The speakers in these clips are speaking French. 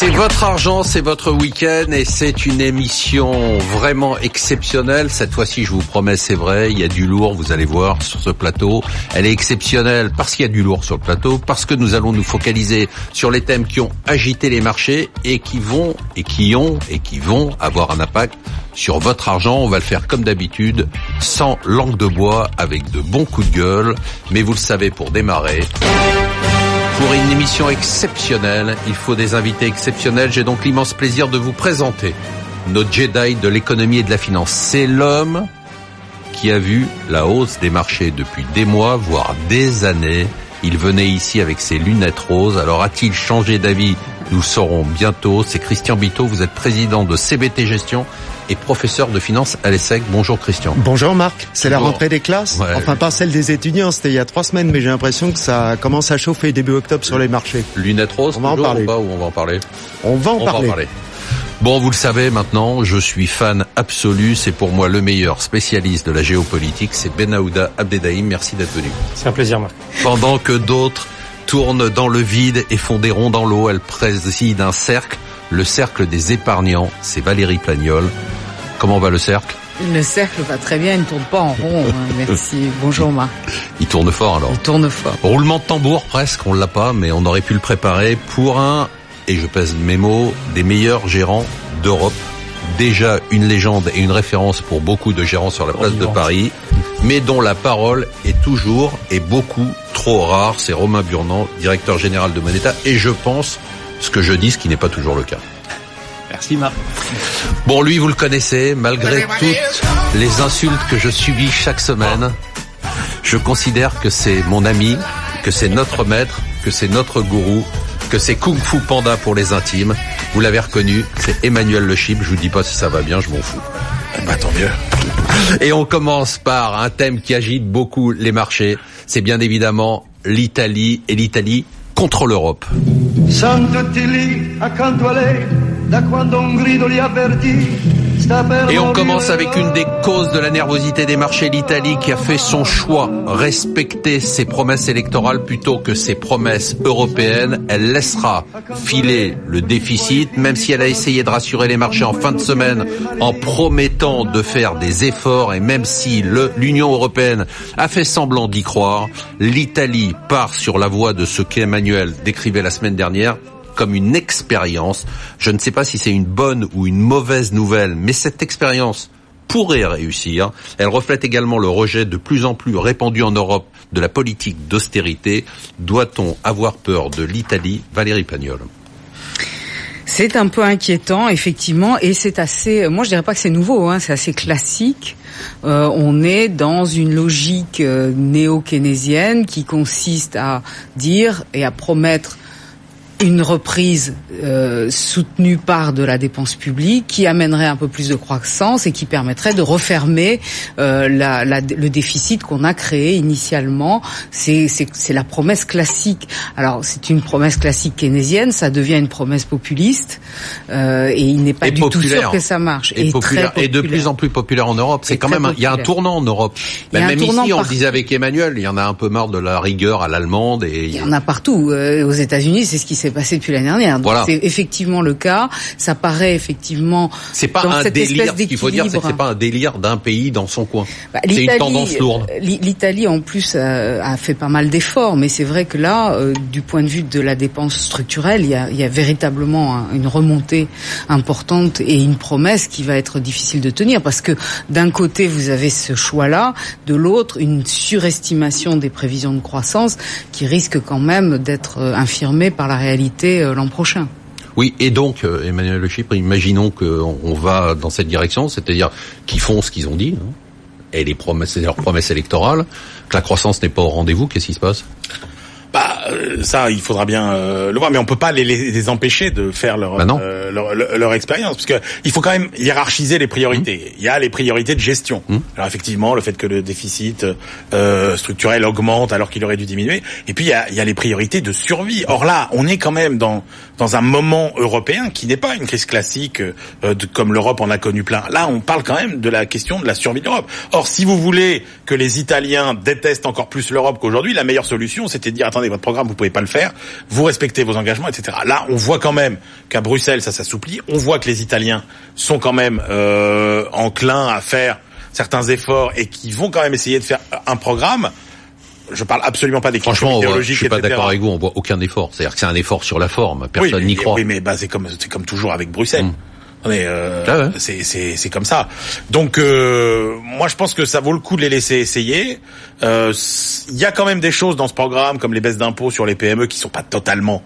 C'est votre argent, c'est votre week-end et c'est une émission vraiment exceptionnelle. Cette fois-ci, je vous promets, c'est vrai, il y a du lourd, vous allez voir sur ce plateau. Elle est exceptionnelle parce qu'il y a du lourd sur le plateau, parce que nous allons nous focaliser sur les thèmes qui ont agité les marchés et qui vont, et qui ont, et qui vont avoir un impact sur votre argent. On va le faire comme d'habitude, sans langue de bois, avec de bons coups de gueule. Mais vous le savez, pour démarrer, pour une émission exceptionnelle, il faut des invités exceptionnels. J'ai donc l'immense plaisir de vous présenter notre Jedi de l'économie et de la finance. C'est l'homme qui a vu la hausse des marchés depuis des mois, voire des années. Il venait ici avec ses lunettes roses. Alors a-t-il changé d'avis? Nous saurons bientôt. C'est Christian Bito, vous êtes président de CBT Gestion et professeur de finance à l'ESSEC. Bonjour Christian. Bonjour Marc, c'est la rentrée des classes Enfin pas celle des étudiants, c'était il y a trois semaines, mais j'ai l'impression que ça commence à chauffer début octobre sur les marchés. Lunettes roses, on va en parler. Ou on va en parler On va en parler. Bon, vous le savez maintenant, je suis fan absolu. C'est pour moi le meilleur spécialiste de la géopolitique. C'est Benahouda Abdedaïm. Merci d'être venu. C'est un plaisir, Marc. Pendant que d'autres tournent dans le vide et font des ronds dans l'eau, elle préside un cercle, le cercle des épargnants. C'est Valérie Plagnol. Comment va le cercle? Le cercle va très bien, il ne tourne pas en rond. Hein, merci. Bonjour Marc. Il tourne fort alors. Il tourne fort. Roulement de tambour presque, on l'a pas, mais on aurait pu le préparer pour un, et je pèse mes mots, des meilleurs gérants d'Europe. Déjà une légende et une référence pour beaucoup de gérants sur la place de Paris, mais dont la parole est toujours et beaucoup trop rare. C'est Romain Burnand, directeur général de Moneta, et je pense ce que je dis, ce qui n'est pas toujours le cas. Merci Marc. Bon, lui, vous le connaissez, malgré toutes les insultes que je subis chaque semaine, je considère que c'est mon ami, que c'est notre maître, que c'est notre gourou, que c'est Kung Fu Panda pour les intimes. Vous l'avez reconnu, c'est Emmanuel Le Chip. Je vous dis pas si ça va bien, je m'en fous. Bah tant mieux. Et on commence par un thème qui agite beaucoup les marchés. C'est bien évidemment l'Italie et l'Italie contre l'Europe. Et on commence avec une des causes de la nervosité des marchés, l'Italie qui a fait son choix, respecter ses promesses électorales plutôt que ses promesses européennes. Elle laissera filer le déficit, même si elle a essayé de rassurer les marchés en fin de semaine en promettant de faire des efforts. Et même si l'Union européenne a fait semblant d'y croire, l'Italie part sur la voie de ce qu'Emmanuel décrivait la semaine dernière, comme une expérience. Je ne sais pas si c'est une bonne ou une mauvaise nouvelle, mais cette expérience pourrait réussir. Elle reflète également le rejet de plus en plus répandu en Europe de la politique d'austérité. Doit-on avoir peur de l'Italie Valérie Pagnol? C'est un peu inquiétant, effectivement, et c'est assez. Moi, je dirais pas que c'est nouveau, hein, c'est assez classique. Euh, on est dans une logique euh, néo-keynésienne qui consiste à dire et à promettre une reprise euh, soutenue par de la dépense publique qui amènerait un peu plus de croissance et qui permettrait de refermer euh, la, la, le déficit qu'on a créé initialement. C'est la promesse classique. Alors c'est une promesse classique keynésienne, ça devient une promesse populiste euh, et il n'est pas du tout sûr que ça marche. Et, populaire, et de plus en plus populaire en Europe. C'est quand même il y a un tournant en Europe. même ici, on le disait avec Emmanuel, il y en a un peu marre de la rigueur à l'allemande et il y en a partout. Euh, aux États-Unis, c'est ce qui s'est passé depuis l'année dernière. voilà. c'est effectivement le cas. Ça paraît effectivement. C'est pas un délire. Ce qu'il faut dire, c'est que c'est pas un délire d'un pays dans son coin. Bah, c'est une tendance lourde. L'Italie en plus a, a, fait pas mal d'efforts, mais c'est vrai que là, euh, du point de vue de la dépense structurelle, il y a, il y a véritablement une remontée importante et une promesse qui va être difficile de tenir parce que d'un côté vous avez ce choix-là, de l'autre une surestimation des prévisions de croissance qui risque quand même d'être euh, infirmée par la réalité euh, l'an prochain. Oui, et donc, euh, Emmanuel Le Chypre, imaginons qu'on va dans cette direction, c'est-à-dire qu'ils font ce qu'ils ont dit, hein, et les promesses, leurs promesses électorales, que la croissance n'est pas au rendez-vous, qu'est-ce qui se passe? Ça, il faudra bien euh, le voir, mais on peut pas les, les, empêcher de faire leur bah euh, leur, leur, expérience, parce que il faut quand même hiérarchiser les priorités. Mmh. Il y a les priorités de gestion. Mmh. Alors effectivement, le fait que le déficit structurel augmente alors qu'il aurait dû diminuer, et puis il y a, il y a les priorités de survie. Or là, on est quand même dans dans un moment européen qui n'est pas une crise classique de, comme l'Europe en a connu plein. Là, on parle quand même de la question de la survie de l'Europe. Or, si vous voulez que les Italiens détestent encore plus l'Europe qu'aujourd'hui, la meilleure solution, c'était de dire attendez, votre programme, vous pouvez pas le faire, vous respectez vos engagements, etc. Là, on voit quand même qu'à Bruxelles, ça s'assouplit. On voit que les Italiens sont quand même euh, enclins à faire certains efforts et qui vont quand même essayer de faire un programme je parle absolument pas des Franchement, idéologiques. Je suis pas d'accord avec vous. On voit aucun effort. C'est-à-dire que c'est un effort sur la forme. Personne n'y croit. Oui, mais bah, c'est comme c'est comme toujours avec Bruxelles. Mm. Euh, ah c'est c'est comme ça. Donc euh, moi je pense que ça vaut le coup de les laisser essayer. Euh, il y a quand même des choses dans ce programme comme les baisses d'impôts sur les PME qui sont pas totalement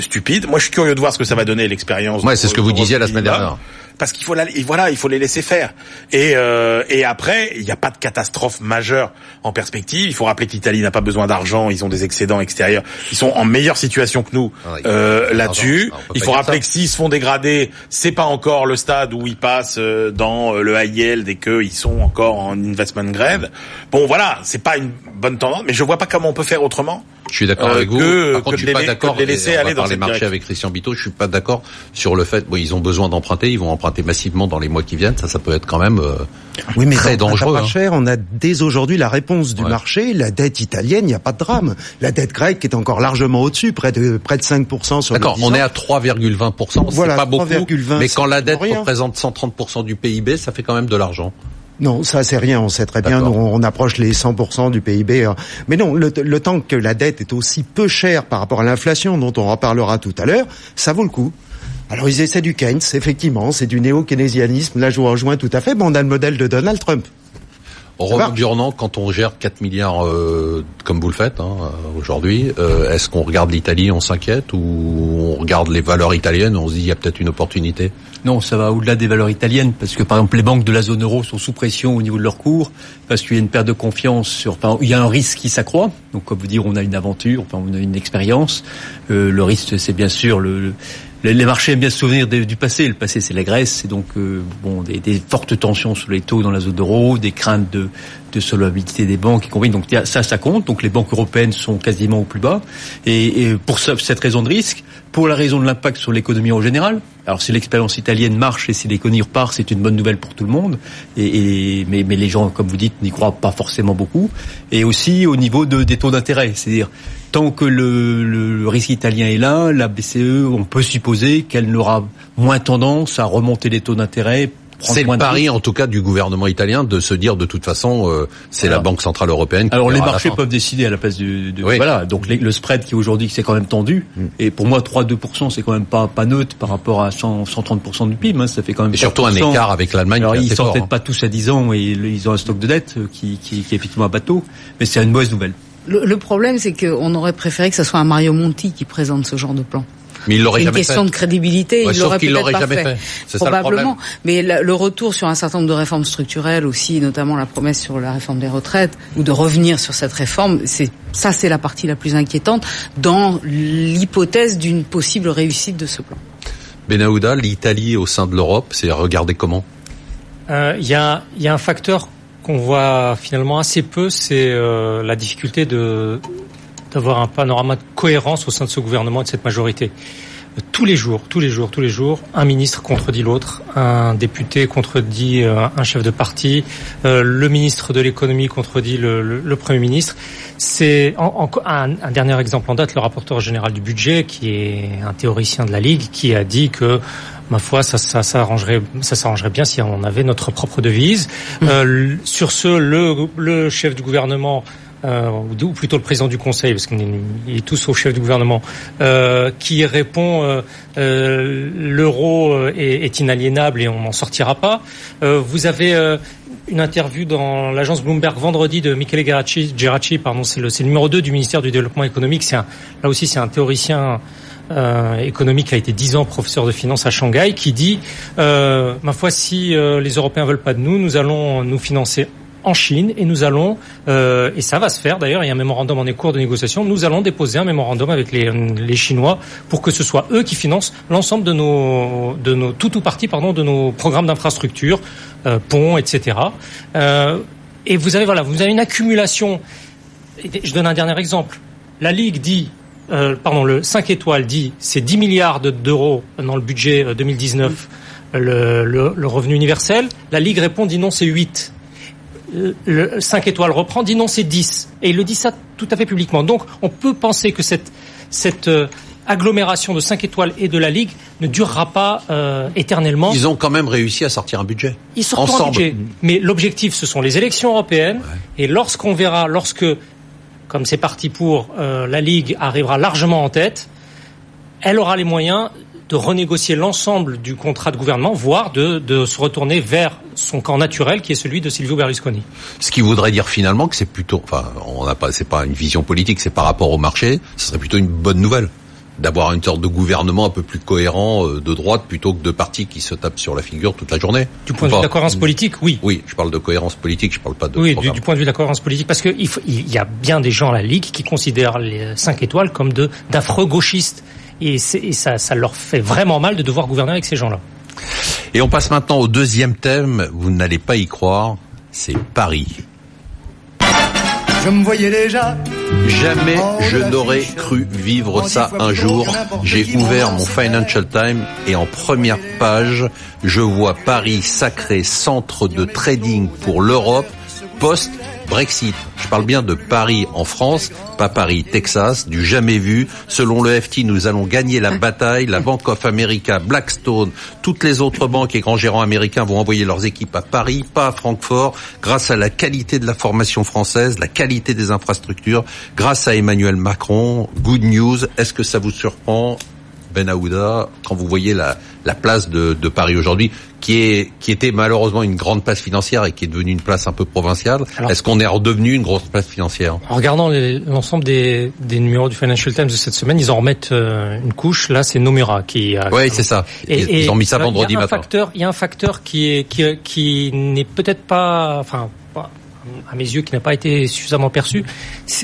stupides. Moi je suis curieux de voir ce que ça va donner l'expérience. Ouais, c'est ce que vous disiez la semaine dernière parce qu'il faut la, voilà, il faut les laisser faire. Et euh, et après, il n'y a pas de catastrophe majeure en perspective. Il faut rappeler que l'Italie n'a pas besoin d'argent, ils ont des excédents extérieurs, ils sont en meilleure situation que nous ah euh, là-dessus. Il faut rappeler que s'ils se font dégrader, c'est pas encore le stade où ils passent euh, dans euh, le yield et qu'ils sont encore en investment grade. Bon, voilà, c'est pas une bonne tendance, mais je vois pas comment on peut faire autrement. Je suis d'accord avec vous. Par contre, je suis pas d'accord. Les laisser aller dans les marchés avec Christian Bito. Je suis pas d'accord sur le fait. Bon, ils ont besoin d'emprunter. Ils vont emprunter massivement dans les mois qui viennent. Ça, ça peut être quand même euh, oui, mais très dangereux. Pas hein. cher. On a dès aujourd'hui la réponse du marché. La dette italienne, il n'y a pas de drame. La dette grecque est encore largement au-dessus, près de près de 5 sur. D'accord. On est à 3,20 Voilà, c'est pas beaucoup. Mais quand la dette représente 130 du PIB, ça fait quand même de l'argent. Non, ça c'est rien, on sait très bien, on, approche les 100% du PIB. Hein. Mais non, le, temps que la dette est aussi peu chère par rapport à l'inflation, dont on reparlera tout à l'heure, ça vaut le coup. Alors ils essaient du Keynes, effectivement, c'est du néo-keynésianisme, là je vous rejoins tout à fait, bon on a le modèle de Donald Trump. Romain Durand, quand on gère 4 milliards euh, comme vous le faites hein, aujourd'hui, euh, est-ce qu'on regarde l'Italie, on s'inquiète, ou on regarde les valeurs italiennes, on se dit il y a peut-être une opportunité? Non, ça va au-delà des valeurs italiennes, parce que par exemple les banques de la zone euro sont sous pression au niveau de leur cours, parce qu'il y a une perte de confiance, sur, enfin, il y a un risque qui s'accroît. Donc comme vous dire, on a une aventure, enfin, on a une expérience. Euh, le risque, c'est bien sûr le les marchés aiment bien se souvenir du passé. Le passé, c'est la Grèce, c'est donc euh, bon des, des, fortes tensions sur les taux dans la zone euro, des craintes de, de solvabilité des banques, y compris. Donc ça, ça compte. Donc les banques européennes sont quasiment au plus bas. Et, et pour cette raison de risque, pour la raison de l'impact sur l'économie en général. Alors si l'expérience italienne marche et si l'économie repart, c'est une bonne nouvelle pour tout le monde. Et, et mais, mais, les gens, comme vous dites, n'y croient pas forcément beaucoup. Et aussi au niveau de, des taux d'intérêt, c'est-à-dire tant que le, le, risque italien est là, la BCE, on peut supposer qu'elle n'aura moins tendance à remonter les taux d'intérêt c'est le pari, en tout cas, du gouvernement italien de se dire de toute façon, euh, c'est la Banque centrale européenne. Qui Alors les marchés peuvent décider à la place du. Voilà, donc le spread qui aujourd'hui c'est quand même tendu. Mm. Et pour moi, 3-2%, c'est quand même pas pas neutre par rapport à 100, 130% du PIB. Hein, ça fait quand même. Et surtout un écart avec l'Allemagne. Alors ils sont peut-être hein. pas tous à 10 ans et ils ont un stock de dette euh, qui, qui, qui est effectivement un bateau, mais c'est une mauvaise nouvelle. Le, problème, c'est qu'on aurait préféré que ce soit un Mario Monti qui présente ce genre de plan. Mais il l'aurait jamais fait. Une question de crédibilité, il l'aurait peut-être pas jamais fait. fait. Probablement. Mais le retour sur un certain nombre de réformes structurelles aussi, notamment la promesse sur la réforme des retraites, ou de revenir sur cette réforme, c'est ça, c'est la partie la plus inquiétante dans l'hypothèse d'une possible réussite de ce plan. Benahouda, l'Italie au sein de l'Europe, c'est regardé comment? Euh, Il y, a, y a un facteur qu'on voit finalement assez peu, c'est euh, la difficulté d'avoir un panorama de cohérence au sein de ce gouvernement et de cette majorité. Tous les jours, tous les jours, tous les jours, un ministre contredit l'autre, un député contredit euh, un chef de parti, euh, le ministre de l'économie contredit le, le, premier ministre. C'est un, un, dernier exemple en date, le rapporteur général du budget, qui est un théoricien de la Ligue, qui a dit que ma foi, ça, ça, ça arrangerait, ça s'arrangerait bien si on avait notre propre devise. Mmh. Euh, sur ce, le, le, chef du gouvernement, euh, ou plutôt le président du Conseil, parce qu'il est tous au chef du gouvernement, euh, qui répond euh, euh l'euro est, est, inaliénable et on n'en sortira pas. Euh, vous avez une interview dans l'agence Bloomberg vendredi de Michele Geracci, pardon, c'est le, le, numéro 2 du ministère du Développement économique. C'est là aussi c'est un théoricien euh, économique a été dix ans professeur de finance à Shanghai, qui dit, euh, ma foi, si euh, les Européens veulent pas de nous, nous allons nous financer en Chine et nous allons, euh, et ça va se faire d'ailleurs, il y a un mémorandum en cours de négociation, nous allons déposer un mémorandum avec les, les Chinois pour que ce soit eux qui financent l'ensemble de nos, de nos, tout ou partie, pardon, de nos programmes d'infrastructure, euh, ponts, etc. Euh, et vous avez, voilà, vous avez une accumulation. Je donne un dernier exemple. La Ligue dit euh, pardon, le 5 étoiles dit c'est 10 milliards d'euros dans le budget 2019 le, le, le, revenu universel. La Ligue répond, dit non, c'est 8. Le 5 étoiles reprend, dit non, c'est 10. Et il le dit ça tout à fait publiquement. Donc, on peut penser que cette, cette euh, agglomération de 5 étoiles et de la Ligue ne durera pas euh, éternellement. Ils ont quand même réussi à sortir un budget. Ils sortent Ensemble. un budget. Mais l'objectif, ce sont les élections européennes. Ouais. Et lorsqu'on verra, lorsque, comme c'est parti pour, euh, la Ligue arrivera largement en tête, elle aura les moyens de renégocier l'ensemble du contrat de gouvernement, voire de, de, se retourner vers son camp naturel, qui est celui de Silvio Berlusconi. Ce qui voudrait dire finalement que c'est plutôt, enfin, on n'a pas, c'est pas une vision politique, c'est par rapport au marché, ce serait plutôt une bonne nouvelle d'avoir une sorte de gouvernement un peu plus cohérent de droite plutôt que de partis qui se tapent sur la figure toute la journée. Du point de vue de la cohérence politique, oui. Oui, je parle de cohérence politique, je parle pas de. Oui, du, du, point de vue de la cohérence politique, parce que il, faut, il y a bien des gens à la Ligue qui considèrent les cinq étoiles comme de d'affreux gauchistes. Et, et ça, ça leur fait vraiment mal de devoir gouverner avec ces gens-là. Et on passe maintenant au deuxième thème, vous n'allez pas y croire, c'est Paris. Je me voyais déjà. Jamais je n'aurais cru vivre ça un jour. J'ai ouvert mon Financial Times et en première page, je vois Paris sacré centre de trading pour l'Europe post Brexit. Je parle bien de Paris en France, pas Paris, Texas, du jamais vu. Selon le FT, nous allons gagner la bataille. La Bank of America, Blackstone, toutes les autres banques et grands gérants américains vont envoyer leurs équipes à Paris, pas à Francfort, grâce à la qualité de la formation française, la qualité des infrastructures, grâce à Emmanuel Macron. Good news. Est-ce que ça vous surprend ben Aouda, quand vous voyez la, la place de, de Paris aujourd'hui, qui est qui était malheureusement une grande place financière et qui est devenue une place un peu provinciale, est-ce qu'on est redevenu une grosse place financière? En regardant l'ensemble des, des numéros du Financial Times de cette semaine, ils en remettent euh, une couche. Là, c'est Nomura qui a. Oui, c'est ça. Et, et, ils ont mis ça vendredi il y a un matin. Facteur, il y a un facteur qui est qui, qui n'est peut-être pas, enfin. À mes yeux, qui n'a pas été suffisamment perçu,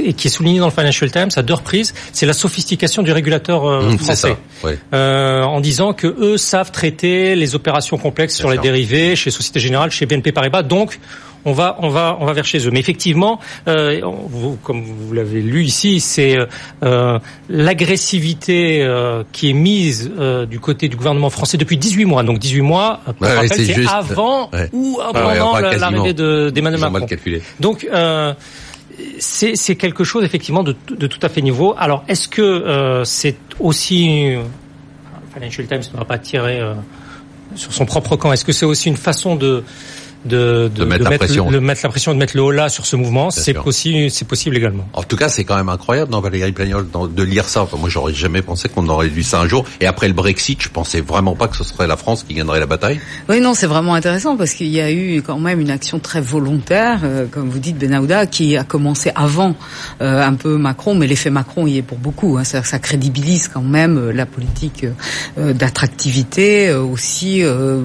et qui est souligné dans le Financial Times à deux reprises, c'est la sophistication du régulateur euh, mmh, français, ça, ouais. euh, en disant que eux savent traiter les opérations complexes sur les dérivés chez Société Générale, chez BNP Paribas, donc on va on va on va vers chez eux. Mais effectivement, euh, vous, comme vous l'avez lu ici, c'est euh, l'agressivité euh, qui est mise euh, du côté du gouvernement français depuis 18 mois. Donc 18 mois, ouais, c'est juste... avant ouais. ou pendant l'arrivée d'Emmanuel de, Macron. Donc euh, c'est quelque chose effectivement de, tout à fait nouveau. Alors est-ce que euh, c'est aussi Financial Times ne va pas tirer euh, sur son propre camp. Est-ce que c'est aussi une façon de de, de, de, mettre, de la pression. Le, mettre la pression, de mettre le haut là sur ce mouvement, c'est possible, c'est possible également. En tout cas, c'est quand même incroyable, non, Valérie Plagnol, de lire ça. Enfin, moi, j'aurais jamais pensé qu'on aurait lu ça un jour. Et après le Brexit, je pensais vraiment pas que ce serait la France qui gagnerait la bataille. Oui, non, c'est vraiment intéressant parce qu'il y a eu quand même une action très volontaire, euh, comme vous dites, Benahouda, qui a commencé avant euh, un peu Macron, mais l'effet Macron y est pour beaucoup. Hein, ça, ça, crédibilise quand même euh, la politique d'attractivité, aussi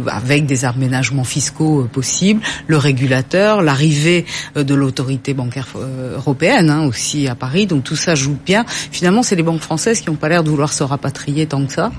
avec des aménagements fiscaux possibles, le régulateur l'arrivée de l'autorité bancaire européenne hein, aussi à Paris. Donc tout ça joue bien. Finalement, c'est les banques françaises qui n'ont pas l'air de vouloir se rapatrier tant que ça,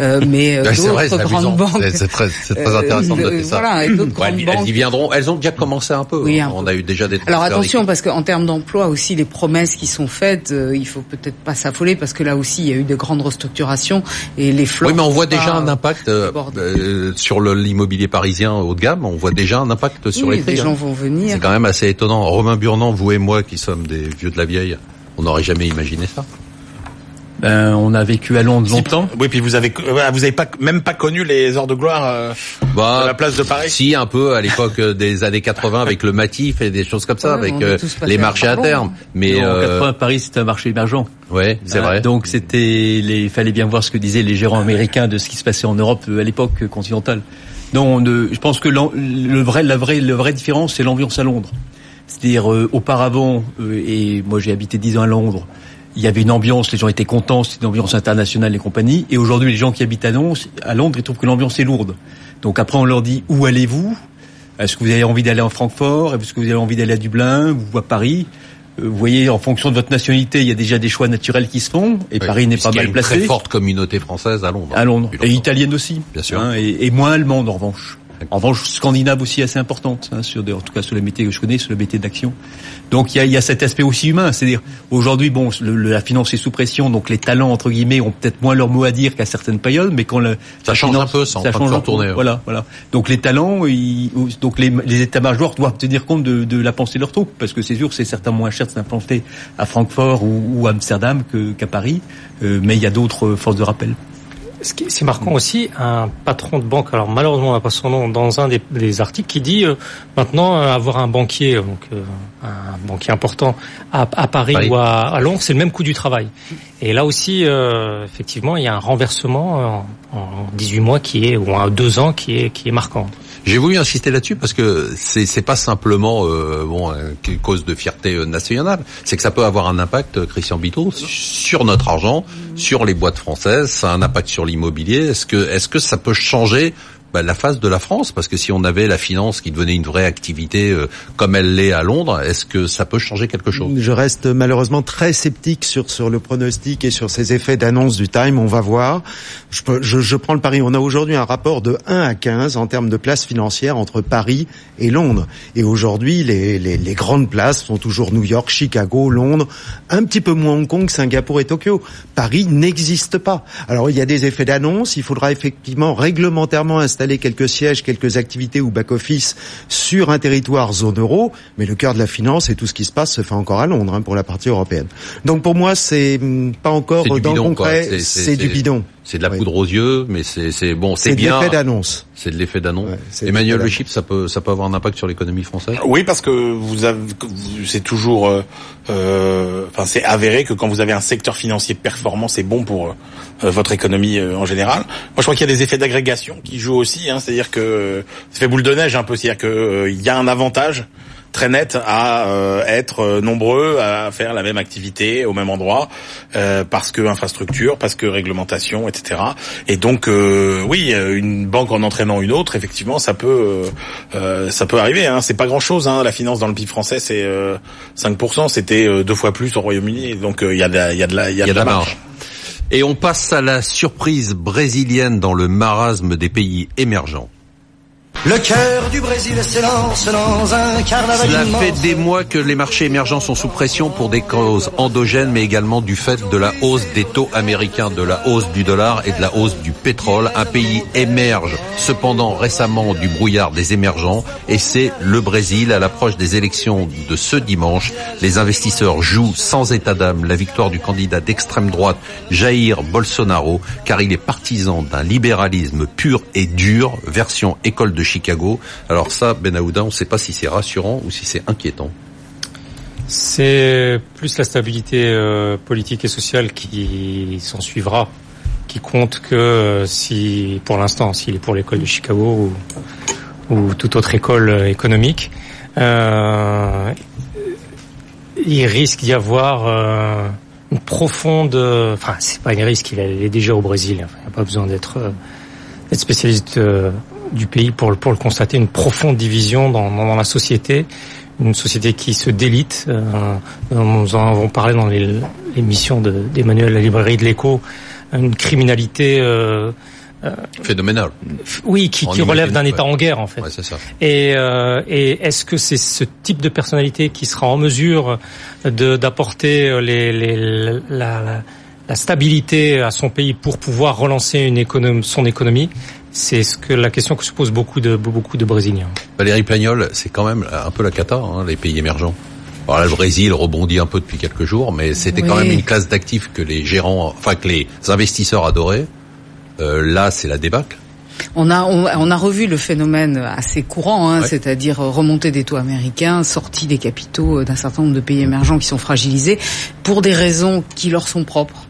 euh, mais ouais, d'autres grandes banques. C'est très, très, intéressant de noter ça. Voilà, et d'autres ouais, elles, banques. elles y viendront. Elles ont déjà commencé un peu. Oui, un On peu. a eu déjà des. Alors attention, parce qu'en termes d'emploi aussi, les promesses qui sont faites, euh, il faut peut-être pas s'affoler parce que là aussi, il y a eu de grandes restructurations et les fleurs. Oui, mais on voit déjà un impact euh, sur l'immobilier parisien haut de gamme. On voit déjà un impact sur oui, les prix. Les gens vont venir. C'est quand même assez étonnant. Romain Burnand, vous et moi qui sommes des vieux de la vieille, on n'aurait jamais imaginé ça. Ben, on a vécu à Londres longtemps. Oui, puis vous avez, vous avez pas, même pas connu les heures de gloire euh, bah, de la place de Paris. Si, un peu à l'époque des années 80 avec le Matif et des choses comme ça, ouais, avec euh, les marchés à terme. Mais en euh... 80, Paris c'était un marché émergent. Ouais, c'est vrai. Donc c'était, les, fallait bien voir ce que disaient les gérants américains de ce qui se passait en Europe à l'époque continentale. Non, je pense que le vrai, la vraie, la vraie différence, c'est l'ambiance à Londres. C'est-à-dire euh, auparavant, euh, et moi j'ai habité 10 ans à Londres, il y avait une ambiance, les gens étaient contents, c'était une ambiance internationale et compagnie. Et aujourd'hui, les gens qui habitent à Londres, ils trouvent que l'ambiance est lourde. Donc après, on leur dit où allez-vous? Est-ce que vous avez envie d'aller en Francfort? Est-ce que vous avez envie d'aller à Dublin? Ou à Paris? Vous voyez, en fonction de votre nationalité, il y a déjà des choix naturels qui se font, et Paris n'est pas mal placé. Il y a une très forte communauté française à Londres. À Londres, et italienne aussi, bien sûr, hein, et, et, moins allemande en revanche. En revanche, scandinave aussi assez importante, hein, sur en tout cas sur les métiers que je connais, sur le métier d'action. Donc il y a, y a, cet aspect aussi humain, c'est-à-dire aujourd'hui, bon, le, la finance est sous pression, donc les talents entre guillemets ont peut-être moins leur mot à dire qu'à certaines périodes, mais quand le, ça change un peu, ça, ça change un tourner. Voilà, voilà. Donc les talents, ils, donc les, les états-majors doivent tenir compte de, de, la pensée de leurs troupes, parce que c'est sûr, c'est certainement moins cher de s'implanter à Francfort ou, ou à Amsterdam qu'à Paris, euh, mais il y a d'autres forces de rappel. Ce qui est marquant aussi, un patron de banque, alors malheureusement on n'a pas son nom, dans un des, des articles qui dit euh, maintenant euh, avoir un banquier, donc euh, un banquier important à, à Paris, Paris, ou à, à Londres, c'est le même coût du travail. Et là aussi, effectivement, il y a un renversement en, en 18 mois qui est ou en deux ans qui est qui est marquant. J'ai voulu insister là-dessus parce que c'est pas simplement euh, bon une cause de fierté nationale, c'est que ça peut avoir un impact, Christian Bito, sur notre argent, sur les boîtes françaises, ça a un impact sur l'immobilier. Est-ce que est-ce que ça peut changer bah, la face de la France Parce que si on avait la finance qui devenait une vraie activité euh, comme elle l'est à Londres, est-ce que ça peut changer quelque chose? Je reste malheureusement très sceptique sur sur le pronostic et sur ces effets d'annonce du Time. On va voir. Je, je, je prends le pari. On a aujourd'hui un rapport de 1 à 15 en termes de places financières entre Paris et Londres. Et aujourd'hui, les, les, les grandes places sont toujours New York, Chicago, Londres, un petit peu moins Hong Kong, Singapour et Tokyo. Paris n'existe pas. Alors il y a des effets d'annonce. Il faudra effectivement réglementairement installer quelques sièges, quelques activités ou back-office sur un territoire zone euro, mais le cœur de la finance et tout ce qui se passe se fait encore à Londres hein, pour la partie européenne. Donc pour moi, c'est pas encore dans le concret, c'est du bidon. C'est de la poudre aux yeux, mais c'est bon, c'est bien. C'est de l'effet d'annonce. C'est de l'effet d'annonce. Ouais, Emmanuel Le Chip, ça peut ça peut avoir un impact sur l'économie française? Oui, parce que vous avez, c'est toujours, euh, euh, enfin c'est avéré que quand vous avez un secteur financier performant, c'est bon pour euh, votre économie euh, en général. Moi, je crois qu'il y a des effets d'agrégation qui jouent aussi. Hein, C'est-à-dire que ça fait boule de neige un peu. C'est-à-dire que euh, il y a un avantage très net à euh, être nombreux à faire la même activité au même endroit euh, parce que infrastructure, parce que réglementation, etc. Et donc euh, oui, une banque en entraînant une autre, effectivement, ça peut ça peut arriver. Hein. C'est pas grand chose. Hein. La finance dans le PIB français, c'est 5%. C'était deux fois plus au Royaume-Uni. Donc il y a de la il y a de la il y a, de la marge. marge. Et on passe à la surprise brésilienne dans le marasme des pays émergents. Le cœur du Brésil s'élance dans un carnaval Cela immense. fait des mois que les marchés émergents sont sous pression pour des causes endogènes, mais également du fait de la hausse des taux américains, de la hausse du dollar et de la hausse du pétrole. Un pays émerge cependant récemment du brouillard des émergents, et c'est le Brésil. À l'approche des élections de ce dimanche, les investisseurs jouent sans état d'âme la victoire du candidat d'extrême droite Jair Bolsonaro, car il est partisan d'un libéralisme pur et dur, version école de Chicago. Alors ça, Ben on ne sait pas si c'est rassurant ou si c'est inquiétant. C'est plus la stabilité euh, politique et sociale qui s'en suivra, qui compte que euh, si, pour l'instant, s'il est pour l'école de Chicago ou, ou, toute autre école économique, euh, il risque d'y avoir une profonde, enfin c'est pas une risque, il est déjà au Brésil, il n'y a pas besoin d'être d'être spécialiste du pays pour, pour le constater, une profonde division dans, dans la société, une société qui se délite. Euh, nous en avons parlé dans l'émission d'Emmanuel La Librairie de l'Écho, une criminalité euh, euh, phénoménale. Oui, qui, qui relève d'un État en guerre en fait. Ouais, ça. Et, euh, et est-ce que c'est ce type de personnalité qui sera en mesure d'apporter les, les, la, la, la stabilité à son pays pour pouvoir relancer une économie, son économie? C'est ce que la question que se pose beaucoup de beaucoup de Brésiliens. Valérie Pagnol, c'est quand même un peu la cata, hein, les pays émergents. Alors là, le Brésil rebondit un peu depuis quelques jours, mais c'était oui. quand même une classe d'actifs que les gérants, enfin que les investisseurs adoraient. Euh, là, c'est la débâcle. On a, on, on, a revu le phénomène assez courant, hein, ouais. c'est-à-dire remontée des taux américains, sortie des capitaux d'un certain nombre de pays émergents qui sont fragilisés pour des raisons qui leur sont propres.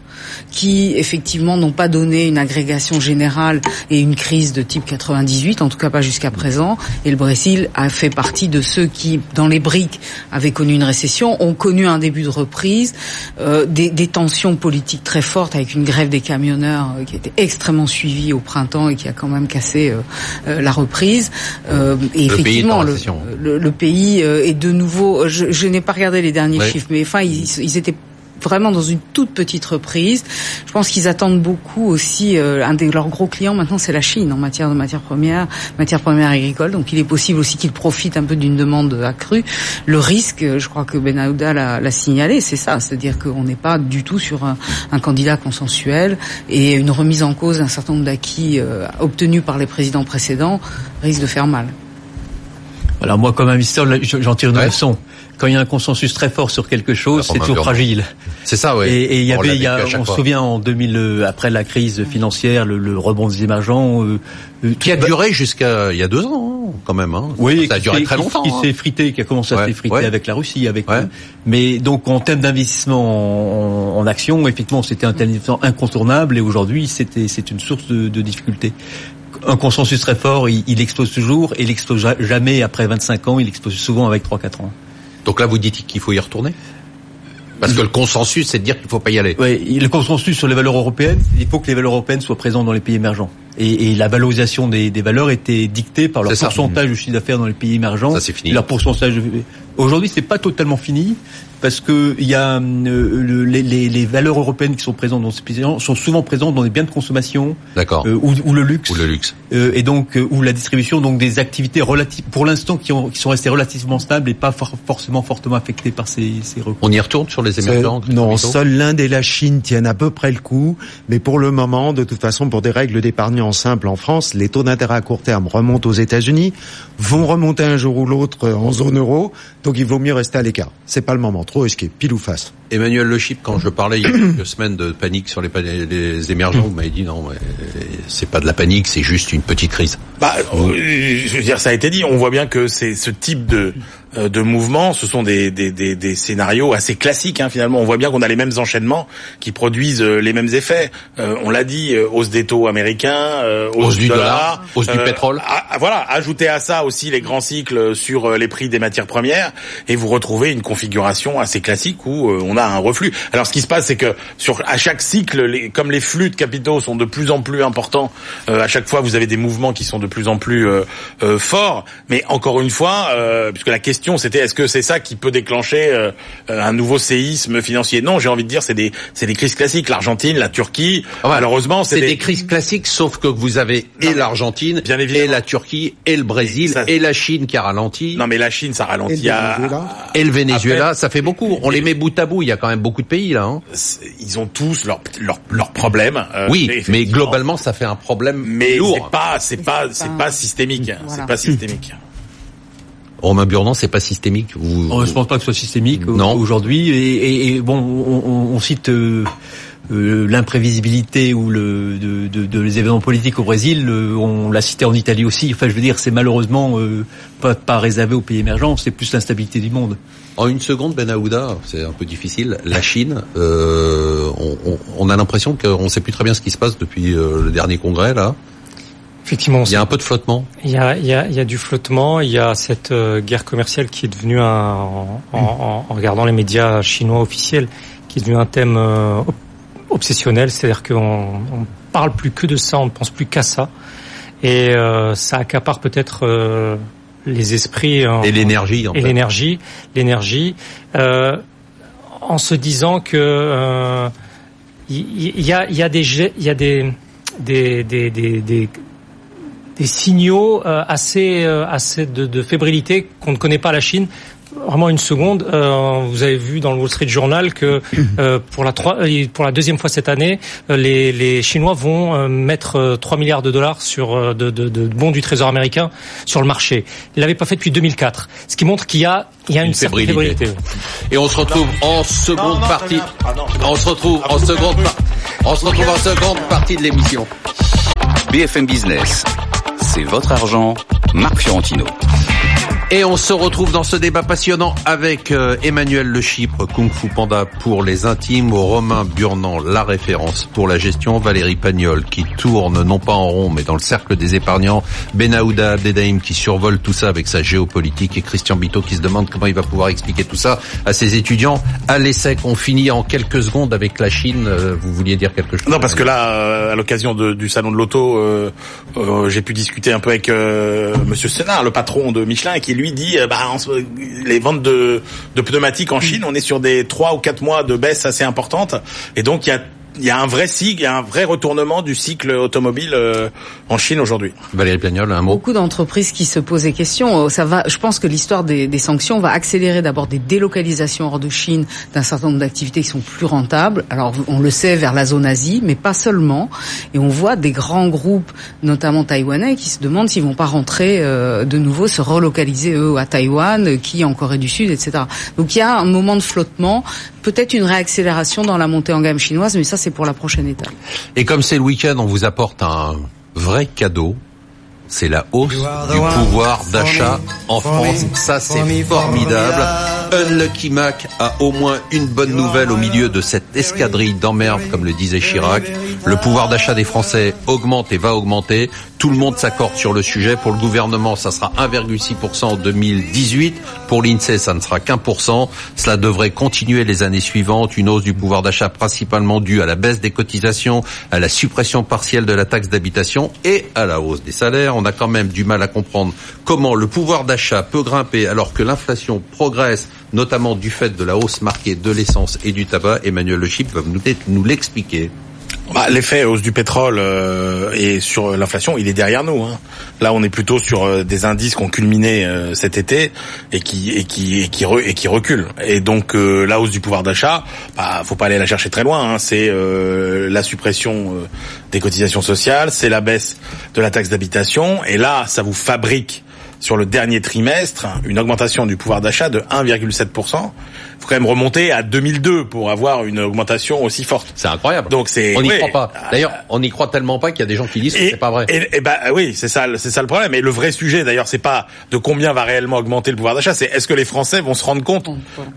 Qui effectivement n'ont pas donné une agrégation générale et une crise de type 98, en tout cas pas jusqu'à présent. Et le Brésil a fait partie de ceux qui, dans les briques, avaient connu une récession, ont connu un début de reprise, euh, des, des, tensions politiques très fortes avec une grève des camionneurs euh, qui était extrêmement suivie au printemps et qui a quand même cassé euh, euh la reprise. Euh, et le effectivement, pays le, le, pays est de nouveau. Je, je n'ai pas regardé les derniers chiffres, mais enfin, ils, ils étaient vraiment dans une toute petite reprise. Je pense qu'ils attendent beaucoup aussi. Euh, un de leurs gros clients maintenant, c'est la Chine en matière de matières premières, matières premières agricoles. Donc, il est possible aussi qu'ils profitent un peu d'une demande accrue. Le risque, je crois que Ben Aouda l'a signalé, c'est ça, c'est-à-dire qu'on n'est pas du tout sur un, un, candidat consensuel et une remise en cause d'un certain nombre d'acquis euh, obtenus par les présidents précédents risque de faire mal. Alors moi, comme investisseur, j'en tire une leçon quand il y a un consensus très fort sur quelque chose, c'est toujours fragile. C'est ça, oui. Et, il y avait, y a, on se souvient en 2000, euh, après la crise financière, le, le rebond des émergents, euh, euh qui a duré jusqu'à il y a deux ans, quand même. Hein. Oui, ça a duré très longtemps. Qui, s'est hein. frité, qui a commencé à s'effriter avec la Russie, avec. Mais donc en termes d'investissement en, en, action, effectivement, c'était un investissement incontournable, et aujourd'hui, c'était c'est une source de, de difficulté un consensus très fort, il, il, explose toujours, et il explose jamais après 25 ans, il explose souvent avec 3-4 ans. Donc là, vous dites qu'il faut y retourner parce que le consensus, c'est de dire qu'il ne faut pas y aller. Oui, le consensus sur les valeurs européennes, il faut que les valeurs européennes soient présentes dans les pays émergents. Et, et la valorisation des, des, valeurs était dictée par leur pourcentage de chiffre d'affaires dans les pays émergents. Ça, c'est fini. Leur pourcentage. Aujourd'hui, c'est pas totalement fini parce que il y a euh, les, les, les, valeurs européennes qui sont présentes dans ces pays sont souvent présentes dans des biens de consommation, d'accord, euh, ou, ou, le luxe, ou le luxe, euh, et donc euh, ou la distribution, donc des activités relatives, pour l'instant qui, ont, qui sont restées relativement stables et pas for forcément fortement affectées par ces, ces recours. On y retourne sur les émergents Non, seul l'Inde et la Chine tiennent à peu près le coup, mais pour le moment, de toute façon, pour des règles d'épargnants simples en France, les taux d'intérêt à court terme remontent aux États-Unis, vont remonter un jour ou l'autre en zone euro, donc il vaut mieux rester à l'écart. C'est pas le moment, trop risqué, pile ou face. Emmanuel Le Chip, quand je parlais il y a quelques semaines de panique sur les, les émergents, vous m'avez dit non, c'est pas de la panique, c'est juste une petite crise. Bah, euh, je veux dire, ça a été dit. On voit bien que c'est ce type de euh, de mouvements, ce sont des, des, des, des scénarios assez classiques hein, finalement. On voit bien qu'on a les mêmes enchaînements qui produisent euh, les mêmes effets. Euh, on l'a dit, hausse des taux américains, hausse, hausse, du dollar, hausse du pétrole. voilà, ajoutez à ça aussi les grands cycles sur les prix des matières premières et vous retrouvez une configuration assez classique où on a un reflux. Alors ce qui se passe, c'est que sur à chaque cycle, les, comme les flux de capitaux sont de plus en plus importants, à chaque fois vous avez des mouvements qui sont de plus en plus forts. Mais encore une fois, puisque la question c'était est-ce que c'est ça qui peut déclencher euh, un nouveau séisme financier? Non, j'ai envie de dire c'est des c'est des crises classiques. L'Argentine, la Turquie. Ah malheureusement, c'est des... crises classiques, sauf que vous avez et l'Argentine, et la Turquie, et le Brésil, et la Chine qui a ralenti. Non, mais la Chine, ça ralentit. Et le Venezuela, ça fait beaucoup. On les met bout à bout. Il y a quand même beaucoup de pays là. Hein. Ils ont tous leurs leurs leur problèmes. Euh, oui, mais, globalement, ça fait un problème mais lourd. c'est pas c'est pas c'est pas systémique. C'est pas systémique. Romain Burdon, c'est pas systémique Vous... Oh, je pense pas que ce soit systémique aujourd'hui. Et, et, bon, on, on cite euh, euh, l'imprévisibilité ou le de, de, de, les événements politiques au Brésil. Euh, on l'a cité en Italie aussi. Enfin, je veux dire, c'est malheureusement pas, pas réservé aux pays émergents. C'est plus l'instabilité du monde. En une seconde, Ben Aouda, c'est un peu difficile. La Chine, on, on, on, a l'impression qu'on ne sait plus très bien ce qui se passe depuis le dernier congrès là. Effectivement, il y a un peu de flottement? Il y a, il y a, il y a du flottement. Il y a cette euh, guerre commerciale qui est devenue un, en, en, en, regardant les médias chinois officiels, qui est devenue un thème euh, obsessionnel. C'est-à-dire qu'on on parle plus que de ça, on ne pense plus qu'à ça, et euh, ça accapare peut-être les esprits et l'énergie et l'énergie, l'énergie, en se disant que il y, a, il y a des, il y a des des, des, des, des, des signaux euh, assez, euh, assez de, de fébrilité qu'on ne connaît pas à la Chine vraiment une seconde. Euh, vous avez vu dans le Wall Street Journal que euh, pour la trois, pour la deuxième fois cette année, les, les Chinois vont mettre 3 milliards de dollars sur de, de, de, bons du Trésor américain sur le marché. Ils l'avaient pas fait depuis 2004, ce qui montre qu'il y a il y a une, une fébrilité. fébrilité. Et on se retrouve en seconde partie. on se retrouve en seconde. On se retrouve en seconde partie de l'émission. BFM Business c'est votre argent, Marc Fiorentino. Et on se retrouve dans ce débat passionnant avec euh, Emmanuel Le Chypre, Kung Fu Panda pour les intimes, Romain Burnand, la référence pour la gestion, Valérie Pagnol qui tourne non pas en rond mais dans le cercle des épargnants, Benaouda Abdedaïm qui survole tout ça avec sa géopolitique et Christian Bito qui se demande comment il va pouvoir expliquer tout ça à ses étudiants. À l'ESSEC, on finit en quelques secondes avec la Chine. Euh, vous vouliez dire quelque chose? Non, parce que là, euh, à l'occasion du salon de l'auto, j'ai pu discuter un peu avec Monsieur Sénard, le patron de Michelin, qui lui dit, euh, bah, les ventes de, de pneumatiques en Chine, on est sur des trois ou quatre mois de baisse assez importante, et donc il y a il y a un vrai cycle, il y a un vrai retournement du cycle automobile euh, en Chine aujourd'hui. Valérie Piagnol, un mot. Beaucoup d'entreprises qui se posent des questions. Euh, ça va, je pense que l'histoire des, des, sanctions va accélérer d'abord des délocalisations hors de Chine d'un certain nombre d'activités qui sont plus rentables. Alors on le sait vers la zone Asie, mais pas seulement. Et on voit des grands groupes, notamment taïwanais, qui se demandent s'ils vont pas rentrer euh, de nouveau, se relocaliser eux à Taïwan, qui en Corée du Sud, etc. Donc il y a un moment de flottement, peut-être une réaccélération dans la montée en gamme chinoise, mais ça c'est pour la prochaine étape. Et comme c'est le week-end, on vous apporte un vrai cadeau. C'est la hausse du pouvoir d'achat en France. Ça, c'est formidable. Unlucky Mac a au moins une bonne nouvelle au milieu de cette escadrille d'emmerde, comme le disait Chirac. Le pouvoir d'achat des Français augmente et va augmenter. Tout le monde s'accorde sur le sujet. Pour le gouvernement, ça sera 1,6% en 2018. Pour l'INSEE, ça ne sera qu'un pour cent. Cela devrait continuer les années suivantes. Une hausse du pouvoir d'achat principalement due à la baisse des cotisations, à la suppression partielle de la taxe d'habitation et à la hausse des salaires. On a quand même du mal à comprendre comment le pouvoir d'achat peut grimper alors que l'inflation progresse notamment du fait de la hausse marquée de l'essence et du tabac. Emmanuel Le Chip va nous l'expliquer. Bah, L'effet hausse du pétrole euh, et sur l'inflation, il est derrière nous. Hein. Là, on est plutôt sur euh, des indices qui ont culminé euh, cet été et qui et qui et qui, reculent. Et donc la hausse du pouvoir d'achat, bah, faut pas aller la chercher très loin. Hein. C'est la suppression des cotisations sociales, c'est la baisse de la taxe d'habitation. Et là, ça vous fabrique sur le dernier trimestre une augmentation du pouvoir d'achat de 1,7% faut quand même remonter à 2002 pour avoir une augmentation aussi forte. C'est incroyable. Donc c'est on n'y croit pas. D'ailleurs, on n'y croit tellement pas qu'il y a des gens qui disent que c'est pas vrai. Et, et bah oui, c'est ça, c'est ça le problème. Et le vrai sujet, d'ailleurs, c'est pas de combien va réellement augmenter le pouvoir d'achat, c'est est-ce que les Français vont se rendre compte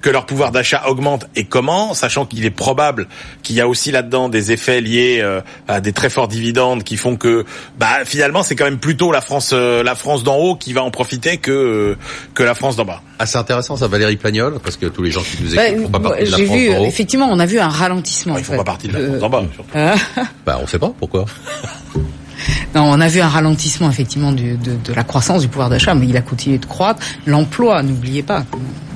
que leur pouvoir d'achat augmente et comment, sachant qu'il est probable qu'il y a aussi là-dedans des effets liés euh, à des très forts dividendes qui font que, bah finalement, c'est quand même plutôt la France, euh, la France d'en haut qui va en profiter que euh, que la France d'en bas. Ah, c'est intéressant ça, Valérie Pagnol, parce que tous les gens qui nous écoutent font pas partie de la France vu, Effectivement, on a vu un ralentissement. ils font pas partie de la France d'en bas. Euh, bah, on sait pas pourquoi. Non, on a vu un ralentissement effectivement de, de, la croissance du pouvoir d'achat, mais il a continué de croître. L'emploi, n'oubliez pas,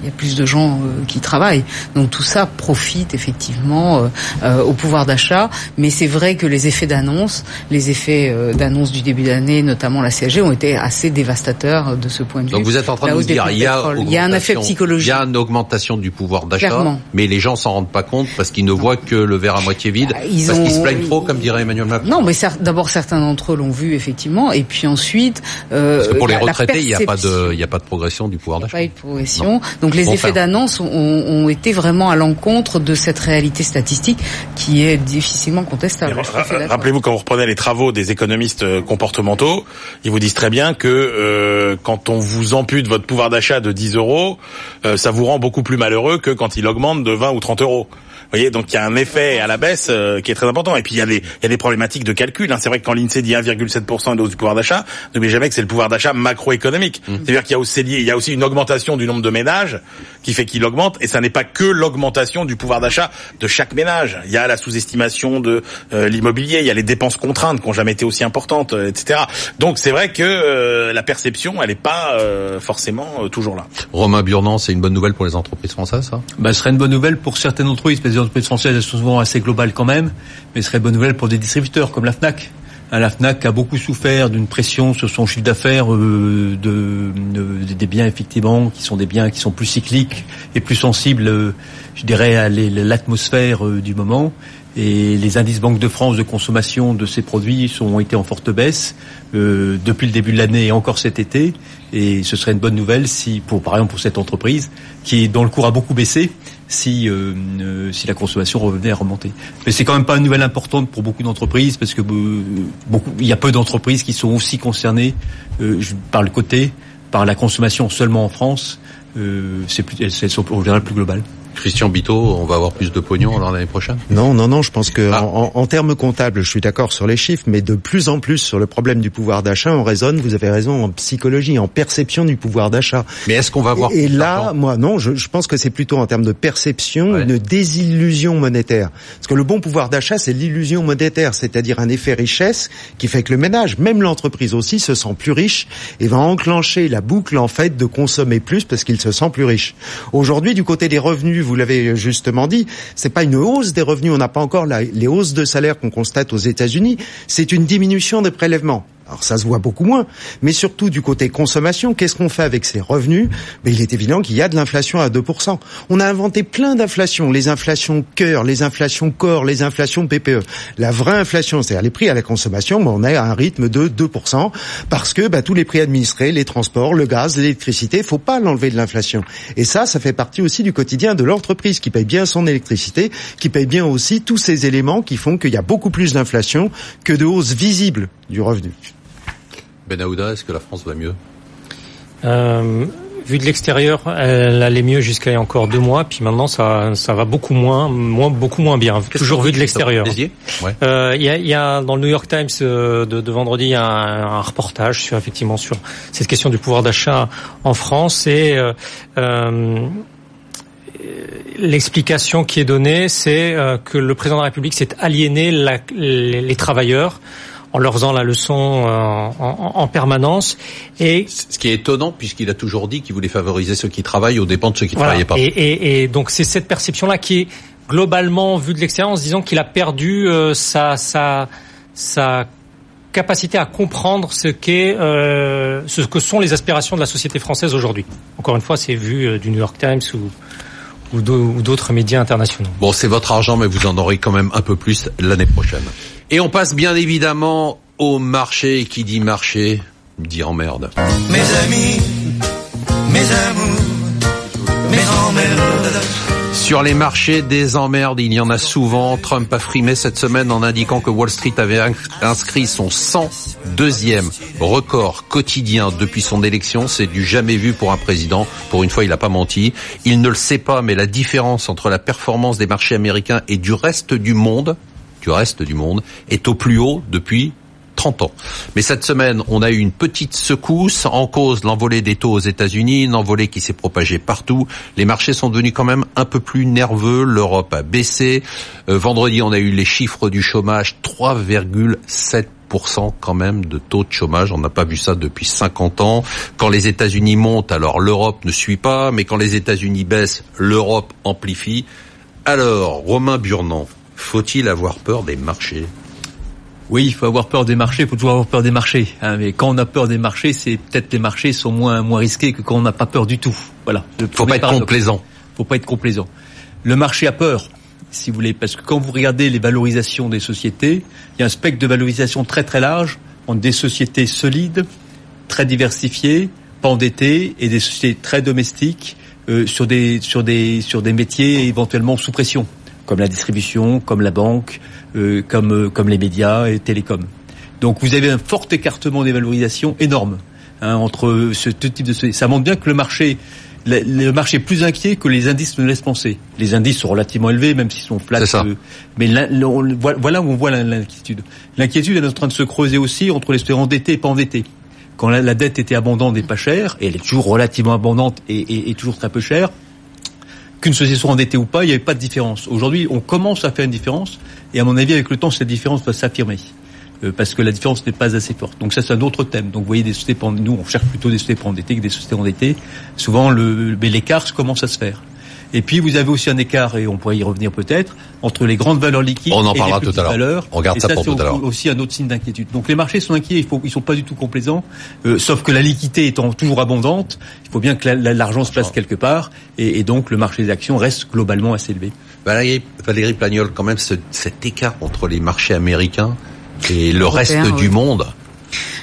il y a plus de gens euh, qui travaillent. Donc tout ça profite effectivement euh, euh, au pouvoir d'achat. Mais c'est vrai que les effets d'annonce, les effets d'annonce du début d'année, notamment la CSG, ont été assez dévastateurs de ce point de vue. Donc vous êtes en train de nous dire, il y, a il y a un effet psychologique. Il y a une augmentation du pouvoir d'achat, mais les gens s'en rendent pas compte parce qu'ils ne voient que le verre à moitié vide, bah, parce qu'ils se plaignent trop, comme dirait Emmanuel Macron. Non, mais d'abord certains d'entre eux l'ont vu effectivement, et puis ensuite. parce que pour les retraités, il n'y a pas de, y a pas de progression du pouvoir d'achat. Pas de progression. Donc les effets d'annonce ont, été vraiment à l'encontre de cette réalité statistique qui est difficilement contestable. Rappelez-vous quand vous reprenez les travaux des économistes euh, comportementaux, ils vous disent très bien que euh, quand on vous ampute votre pouvoir d'achat de 10 euros, euh, ça vous rend beaucoup plus malheureux que quand il augmente de 20 ou 30 euros voyez, donc il y a un effet à la baisse euh, qui est très important. Et puis il y a des, il y a des problématiques de calcul. Hein. C'est vrai que quand l'INSEE dit 1,7% de hausse du pouvoir d'achat, n'oubliez jamais que c'est le pouvoir d'achat macroéconomique. Mmh. C'est-à-dire qu'il y a aussi, il y a aussi une augmentation du nombre de ménages qui fait qu'il augmente. Et ça n'est pas que l'augmentation du pouvoir d'achat de chaque ménage. Il y a la sous-estimation de euh, l'immobilier, il y a les dépenses contraintes qui n'ont jamais été aussi importantes, euh, etc. Donc c'est vrai que la perception, elle n'est pas forcément toujours là. Romain Burnand, c'est une bonne nouvelle pour les entreprises françaises, ça? Bah, Ce serait une bonne nouvelle pour certaines entreprises entreprises françaises sont souvent assez globales quand même, mais ce serait bonne nouvelle pour des distributeurs comme la FNAC. Hein, la FNAC a beaucoup souffert d'une pression sur son chiffre d'affaires euh, de, des biens effectivement qui sont des biens qui sont plus cycliques et plus sensibles, euh, je dirais, à l'atmosphère euh, du moment. Et les indices Banque de France de consommation de ces produits sont, ont été en forte baisse depuis le début de l'année et encore cet été. Et ce serait une bonne nouvelle si, pour par exemple pour cette entreprise qui dont le cours a beaucoup baissé, si euh, euh, si la consommation revenait à remonter. Mais c'est quand même pas une nouvelle importante pour beaucoup d'entreprises parce que euh, il y a peu d'entreprises qui sont aussi concernées par le côté par la consommation seulement en France, euh, c'est plus, elles sont au plus global. Christian Bito, on va avoir plus de pognon l'année prochaine? Non, non, non, je pense que ah. en, termes comptables, je suis d'accord sur les chiffres, mais de plus en plus sur le problème du pouvoir d'achat, on raisonne, vous avez raison, en psychologie, en perception du pouvoir d'achat. Mais est-ce qu'on va voir Et, là, moi, non, je, pense que c'est plutôt en termes de perception, une désillusion monétaire. Parce que le bon pouvoir d'achat, c'est l'illusion monétaire, c'est-à-dire un effet richesse qui fait que le ménage, même l'entreprise aussi, se sent plus riche et va enclencher la boucle, en fait, de consommer plus parce qu'il se sent plus riche. Aujourd'hui, du côté des revenus, vous l'avez justement dit, c'est pas une hausse des revenus, on n'a pas encore les hausses de salaire qu'on constate aux États-Unis, c'est une diminution des prélèvements. Alors ça se voit beaucoup moins, mais surtout du côté consommation, qu'est-ce qu'on fait avec ces revenus? Mais ben, Il est évident qu'il y a de l'inflation à 2%. On a inventé plein d'inflations, les inflations cœur, les inflations corps, les inflations PPE. La vraie inflation, c'est-à-dire les prix à la consommation, ben, on est à un rythme de 2%, parce que ben, tous les prix administrés, les transports, le gaz, l'électricité, faut pas l'enlever de l'inflation. Et ça, ça fait partie aussi du quotidien de l'entreprise qui paye bien son électricité, qui paye bien aussi tous ces éléments qui font qu'il y a beaucoup plus d'inflation que de hausse visible du revenu. Ben Aouda, est-ce que la France va mieux? Euh, Vu de l'extérieur, elle allait mieux jusqu'à il y a encore deux mois, puis maintenant ça, ça va beaucoup moins, moins beaucoup moins bien. Toujours vu de l'extérieur. Euh, il y, a, y, a, dans le New York Times euh, de, de vendredi il y a un, reportage sur effectivement sur cette question du pouvoir d'achat en France et euh l'explication qui est donnée, c'est que le président de la République s'est aliéné la, les, les, travailleurs en leur faisant la leçon euh, en, permanence. Et ce qui est étonnant puisqu'il a toujours dit qu'il voulait favoriser ceux qui travaillent aux dépens de ceux qui ne travaillaient pas. Et, donc c'est cette perception-là qui est globalement vue de l'extérieur, disons qu'il a perdu euh, sa, sa, sa capacité à comprendre ce qu'est euh, ce que sont les aspirations de la société française aujourd'hui. Encore une fois, c'est vu du New York Times ou ou d'autres médias internationaux. Bon, c'est votre argent, mais vous en aurez quand même un peu plus l'année prochaine. Et on passe bien évidemment au marché. Qui dit marché dit emmerde. Mes amis, mes amours, mes emmerdes. Sur les marchés des emmerdes, il y en a souvent. Trump a frimé cette semaine en indiquant que Wall Street avait inscrit son 102e record quotidien depuis son élection. C'est du jamais vu pour un président. Pour une fois, il n'a pas menti. Il ne le sait pas, mais la différence entre la performance des marchés américains et du reste du monde, du reste du monde est au plus haut depuis 30 ans. Mais cette semaine, on a eu une petite secousse en cause l'envolée des taux aux États-Unis, une envolée qui s'est propagée partout. Les marchés sont devenus quand même un peu plus nerveux. L'Europe a baissé. Euh, vendredi, on a eu les chiffres du chômage 3,7 quand même de taux de chômage. On n'a pas vu ça depuis 50 ans. Quand les États-Unis montent, alors l'Europe ne suit pas, mais quand les États-Unis baissent, l'Europe amplifie. Alors, Romain Burnand, faut-il avoir peur des marchés? Oui, il faut avoir peur des marchés, il faut toujours avoir peur des marchés. Hein, mais quand on a peur des marchés, c'est peut-être les marchés sont moins moins risqués que quand on n'a pas peur du tout. Voilà. Faut pas être complaisant. Faut pas être complaisant. Le marché a peur, si vous voulez, parce que quand vous regardez les valorisations des sociétés, il y a un spectre de valorisation très très large entre des sociétés solides, très diversifiées, pas endettées, et des sociétés très domestiques euh, sur des sur des sur des métiers éventuellement sous pression comme la distribution, comme la banque, euh, comme, euh, comme les médias et télécoms. Donc vous avez un fort écartement des valorisations énorme hein, entre ce type de... Ça montre bien que le marché le, marché est plus inquiet que les indices ne laissent penser. Les indices sont relativement élevés, même s'ils sont flats. Euh, mais voilà où on voit l'inquiétude. L'inquiétude est en train de se creuser aussi entre les endettés et pas endettés. Quand la, dette était abondante et pas chère, et elle est toujours relativement abondante et, et toujours très peu chère, qu'une société soit endettée ou pas, il n'y avait pas de différence. Aujourd'hui, on commence à faire une différence, et à mon avis, avec le temps, cette différence va s'affirmer. Euh, parce que la différence n'est pas assez forte. Donc ça, c'est un autre thème. Donc vous voyez, des sociétés, nous, on cherche plutôt des sociétés endettées que des sociétés endettées. Souvent, le, l'écart commence à se faire. Et puis vous avez aussi un écart, et on pourrait y revenir peut-être, entre les grandes valeurs liquides on en et parlera les tout à valeurs. On regarde ça, pour tout à l'heure. aussi un autre signe d'inquiétude. Donc les marchés sont inquiets, ils sont pas du tout complaisants, euh, sauf que la liquidité étant toujours abondante, il faut bien que l'argent se place quelque part, et, et, donc le marché des actions reste globalement assez élevé. Valérie, Valérie Plagnol, quand même, ce, cet écart entre les marchés américains et le reste du monde,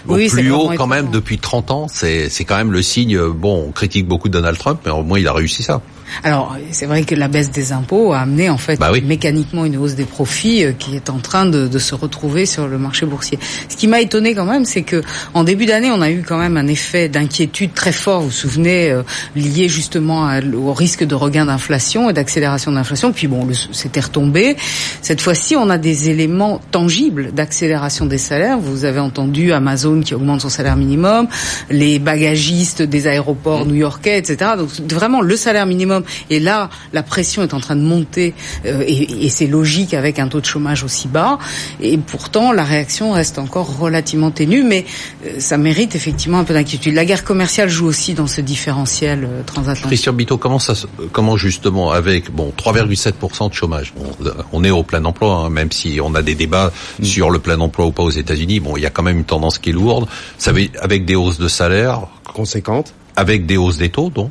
au plus haut quand même depuis 30 ans, c'est quand même le signe. Bon, on critique beaucoup Donald Trump, mais au moins il a réussi ça. Alors, c'est vrai que la baisse des impôts a amené en fait bah oui. mécaniquement une hausse des profits euh, qui est en train de, de, se retrouver sur le marché boursier. Ce qui m'a étonné quand même, c'est que en début d'année, on a eu quand même un effet d'inquiétude très fort. Vous vous souvenez, euh, lié justement à, au risque de regain d'inflation et d'accélération d'inflation. Puis bon, c'était retombé. Cette fois-ci, on a des éléments tangibles d'accélération des salaires. Vous avez entendu Amazon qui augmente son salaire minimum, les bagagistes des aéroports mmh. new-yorkais, etc. Donc vraiment le salaire minimum et là, la pression est en train de monter euh, et, et c'est logique avec un taux de chômage aussi bas. Et pourtant, la réaction reste encore relativement ténue, mais euh, ça mérite effectivement un peu d'inquiétude. La guerre commerciale joue aussi dans ce différentiel euh, transatlantique. Christian Bito, comment ça, comment justement avec bon 3,7% de chômage, bon, on est au plein emploi, hein, même si on a des débats mm. sur le plein emploi ou pas aux États-Unis. Bon, il y a quand même une tendance qui est lourde. Ça veut, avec des hausses de salaire conséquentes, avec des hausses des taux, donc.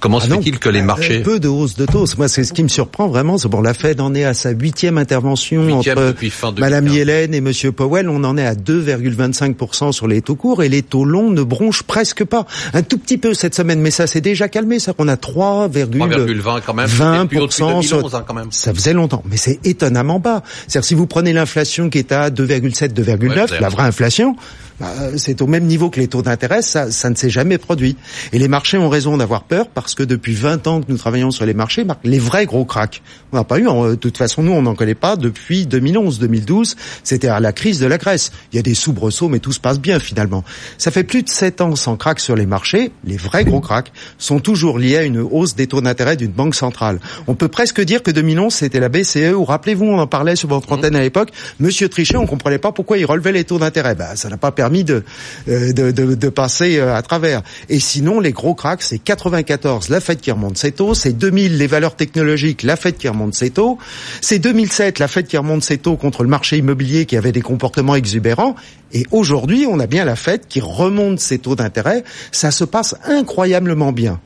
Comment se ah fait-il que les marchés peu de hausse de taux Moi, c'est ce qui me surprend vraiment. C'est bon, la Fed en est à sa huitième intervention entre Madame Yellen et Monsieur Powell. On en est à 2,25% sur les taux courts et les taux longs ne bronchent presque pas. Un tout petit peu cette semaine, mais ça s'est déjà calmé. Ça, on a 3,20 quand même. 20% sur... Hein, quand même. Ça faisait longtemps, mais c'est étonnamment bas. C'est-à-dire si vous prenez l'inflation qui est à 2,7, 2,9, la vraie inflation. Bah, c'est au même niveau que les taux d'intérêt, ça, ça ne s'est jamais produit. Et les marchés ont raison d'avoir peur parce que depuis 20 ans que nous travaillons sur les marchés, les vrais gros cracks, on n'a pas eu, de toute façon nous on n'en connaît pas depuis 2011-2012, c'était à la crise de la Grèce. Il y a des soubresauts mais tout se passe bien finalement. Ça fait plus de 7 ans sans crack sur les marchés, les vrais gros cracks sont toujours liés à une hausse des taux d'intérêt d'une banque centrale. On peut presque dire que 2011 c'était la BCE, ou rappelez-vous on en parlait sur votre antenne à l'époque, Monsieur Trichet on comprenait pas pourquoi il relevait les taux d'intérêt. Ben, ça n'a pas permis euh, de, de, de, passer euh, à travers. Et sinon, les gros cracks, c'est 94, la Fed qui remonte ses taux, c'est 2000, les valeurs technologiques, la Fed qui remonte ses taux, c'est 2007, la Fed qui remonte ses taux contre le marché immobilier qui avait des comportements exubérants, et aujourd'hui, on a bien la Fed qui remonte ses taux d'intérêt, ça se passe incroyablement bien.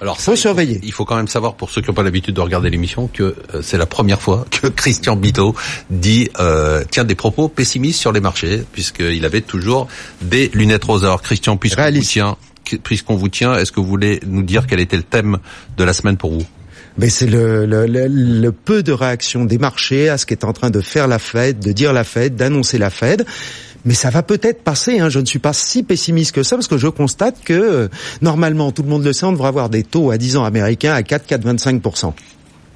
Alors, faut surveiller. Il faut, quand même savoir, pour ceux qui n'ont pas l'habitude de regarder l'émission, que euh, c'est la première fois que Christian Bito dit euh, tient des propos pessimistes sur les marchés, puisqu'il avait toujours des lunettes roses. Alors, Christian, vous tient, puisqu'on vous tient, est-ce que vous voulez nous dire quel était le thème de la semaine pour vous? Mais c'est le, peu de réaction des marchés à ce qu'est en train de faire la Fed, de dire la Fed, d'annoncer la Fed. Mais ça va peut-être passer. Hein. Je ne suis pas si pessimiste que ça parce que je constate que euh, normalement, tout le monde le sait, on devrait avoir des taux à 10 ans américains à 4, 4, 25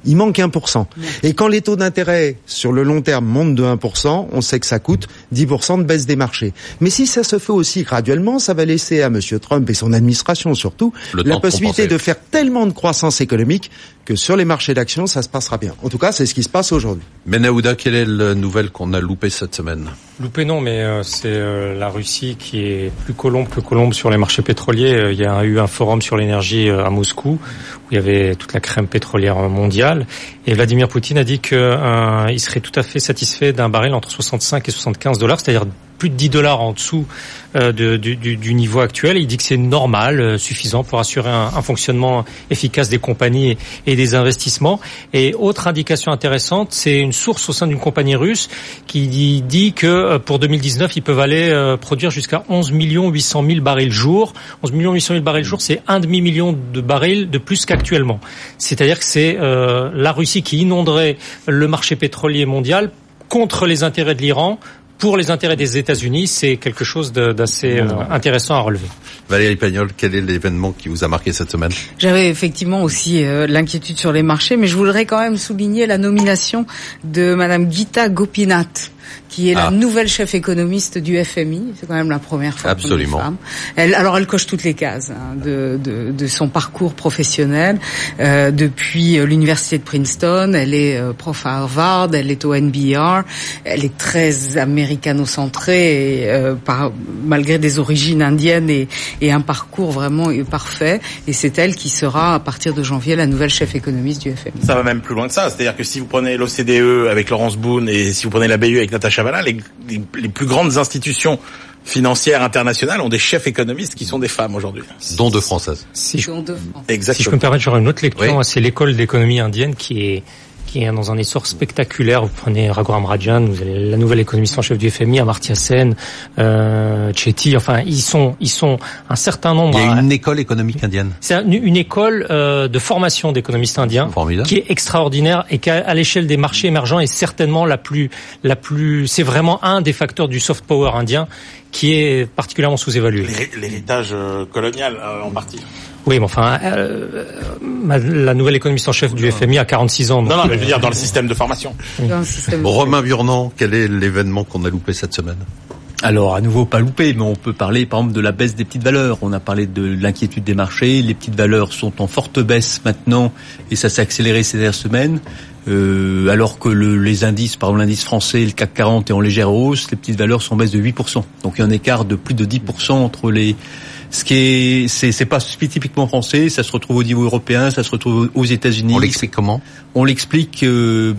il manque 1%. Et quand les taux d'intérêt sur le long terme montent de 1%, on sait que ça coûte 10% de baisse des marchés. Mais si ça se fait aussi graduellement, ça va laisser à M. Trump et son administration surtout la possibilité de faire tellement de croissance économique que sur les marchés d'actions, ça se passera bien. En tout cas, c'est ce qui se passe aujourd'hui. Menaouda, quelle est la nouvelle qu'on a loupée cette semaine? Loupée non, mais euh, c'est euh, la Russie qui est plus colombe que colombe sur les marchés pétroliers. Euh, il y a eu un forum sur l'énergie à Moscou où il y avait toute la crème pétrolière mondiale. Et Vladimir Poutine a dit qu'il serait tout à fait satisfait d'un baril entre 65 et 75 dollars, c'est-à-dire plus de 10 dollars en dessous euh, du, niveau actuel. Il dit que c'est normal, euh, suffisant pour assurer un, fonctionnement efficace des compagnies et, des investissements. Et autre indication intéressante, c'est une source au sein d'une compagnie russe qui dit, que euh, pour 2019, ils peuvent aller produire jusqu'à 11 millions 800 000 barils jour. 11 millions 800 000 barils jour, c'est un demi million de barils de plus qu'actuellement. C'est-à-dire que c'est la Russie qui inonderait le marché pétrolier mondial contre les intérêts de l'Iran pour les intérêts des États-Unis, c'est quelque chose d'assez euh, intéressant à relever. Valérie Pagnol, quel est l'événement qui vous a marqué cette semaine? J'avais effectivement aussi euh, l'inquiétude sur les marchés, mais je voudrais quand même souligner la nomination de Madame Gita Gopinath qui est la ah. nouvelle chef économiste du FMI. C'est quand même la première fois. Absolument. Femme. Elle, alors elle coche toutes les cases hein, de, de, de, son parcours professionnel. Euh, depuis euh, l'université de Princeton, elle est euh, prof à Harvard, elle est au NBR, elle est très américano-centrée, et, euh, par, malgré des origines indiennes et, et un parcours vraiment parfait. Et c'est elle qui sera à partir de janvier la nouvelle chef économiste du FMI. Ça va même plus loin que ça. C'est-à-dire que si vous prenez l'OCDE avec Laurence Boone et si vous prenez la BU avec Natacha Valla, les, les, plus grandes institutions financières internationales ont des chefs économistes qui sont des femmes aujourd'hui. Dont deux françaises. Si je, Exactement. si je peux me permettre, j'aurais une autre lecture. C'est l'école d'économie indienne qui est qui est dans un essor spectaculaire. Vous prenez Raghuram Rajan, vous avez la nouvelle économiste en chef du FMI, Amartya Sen, euh, Chetty. Enfin, ils sont, ils sont un certain nombre. Il y a une école économique indienne. C'est une, école euh, de formation d'économistes indiens qui est extraordinaire et qui, à l'échelle des marchés émergents, est certainement la plus, la plus. C'est vraiment un des facteurs du soft power indien qui est particulièrement sous-évalué. L'héritage euh, colonial euh, en partie. Oui, mais enfin, euh, la nouvelle économiste en chef du FMI a 46 ans. non, non, mais je veux dire dans le système de formation. Romain Burnand, quel est l'événement qu'on a loupé cette semaine? Alors, à nouveau, pas loupé, mais on peut parler, par exemple, de la baisse des petites valeurs. On a parlé de l'inquiétude des marchés. Les petites valeurs sont en forte baisse maintenant, et ça s'est accéléré ces dernières semaines. Euh, alors que le, les indices, par exemple l'indice français, le CAC 40 est en légère hausse, les petites valeurs sont en baisse de 8%. Donc il y a un écart de plus de 10% entre les ce qui est, c'est, c'est pas typiquement français, ça se retrouve au niveau européen, ça se retrouve aux États-Unis. On l'explique comment? On l'explique. Euh,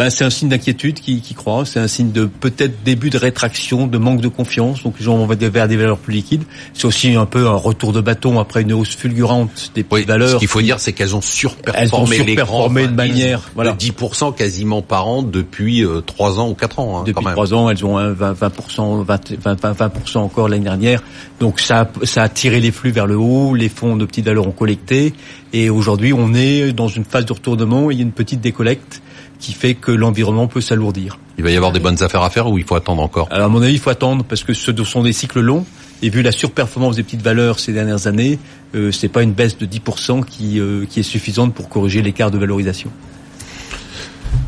ben, c'est un signe d'inquiétude qui, qui croît, c'est un signe de peut-être début de rétraction, de manque de confiance, donc les gens vont vers des valeurs plus liquides. C'est aussi un peu un retour de bâton après une hausse fulgurante des oui, valeurs. Ce qu'il faut dire, c'est qu'elles ont surperformé, elles ont surperformé de manière voilà. de 10% quasiment par an depuis euh, 3 ans ou 4 ans. Hein, depuis 3 ans, elles ont un 20, 20%, 20, 20, 20% encore l'année dernière. Donc ça, ça a tiré les flux vers le haut, les fonds de petites valeurs ont collecté, et aujourd'hui on est dans une phase de retournement, il y a une petite décollecte qui fait que l'environnement peut s'alourdir. Il va y avoir des bonnes affaires à faire ou il faut attendre encore? Alors à mon avis, il faut attendre parce que ce sont des cycles longs. Et vu la surperformance des petites valeurs ces dernières années, euh, c'est pas une baisse de 10% qui, euh, qui est suffisante pour corriger l'écart de valorisation.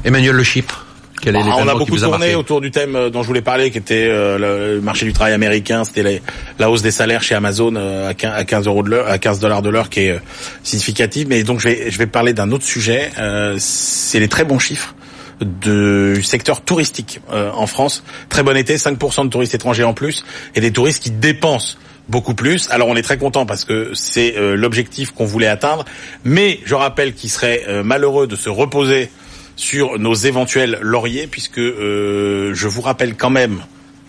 Emmanuel Le Chypre bah, on a beaucoup tourné autour du thème euh, dont je voulais parler, qui était euh, le marché du travail américain. C'était la hausse des salaires chez Amazon euh, à 15 euros de l'heure, à 15 dollars de l'heure, qui est significative. Mais donc je vais, je vais parler d'un autre sujet. c'est les très bons chiffres du secteur touristique en France. Très bon été, 5% de touristes étrangers en plus, et des touristes qui dépensent beaucoup plus. Alors on est très content parce que c'est l'objectif qu'on voulait atteindre, mais je rappelle qu'il serait malheureux de se reposer sur nos éventuels lauriers, puisque euh, je vous rappelle quand même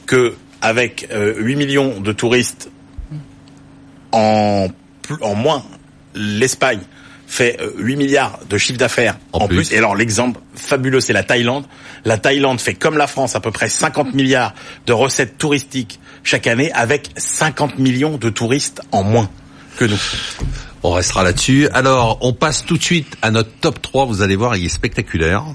que avec 8 euh, millions de touristes en, en moins, l'Espagne fait 8 euh, milliards de chiffre d'affaires en, plus. Et alors l'exemple fabuleux, c'est la Thaïlande. La Thaïlande fait comme la France à peu près 50 milliards de recettes touristiques chaque année avec 50 millions de touristes en moins que nous. On restera là-dessus. Alors, on passe tout de suite à notre top 3. Vous allez voir, il est spectaculaire.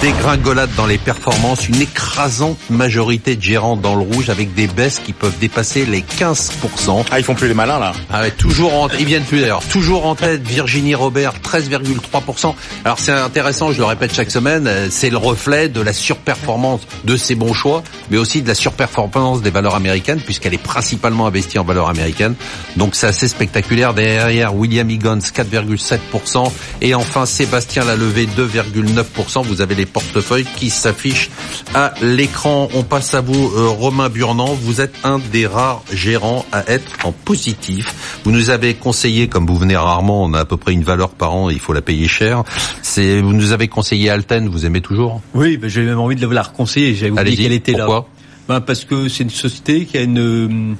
Dégringolade dans les performances, une écrasante majorité de gérants dans le rouge avec des baisses qui peuvent dépasser les 15%. Ah, ils font plus les malins là. Ah ouais, toujours en, ils viennent plus d'ailleurs. Toujours en tête, Virginie Robert, 13,3%. Alors c'est intéressant, je le répète chaque semaine, euh, c'est le reflet de la surperformance de ses bons choix, mais aussi de la surperformance des valeurs américaines puisqu'elle est principalement investie en valeurs américaines. Donc c'est assez spectaculaire. Derrière, William Higgins, 4,7%. Et enfin, Sébastien Lalevé, 2,9%. Vous avez les portefeuilles qui s'affichent à l'écran. On passe à vous, euh, Romain Burnand. Vous êtes un des rares gérants à être en positif. Vous nous avez conseillé, comme vous venez rarement, on a à peu près une valeur par an, il faut la payer cher. C'est, vous nous avez conseillé Alten, vous aimez toujours? Oui, ben, j'ai même envie de la reconseiller. J'ai oublié qu'elle était pourquoi? Là. Ben, parce que c'est une société qui a une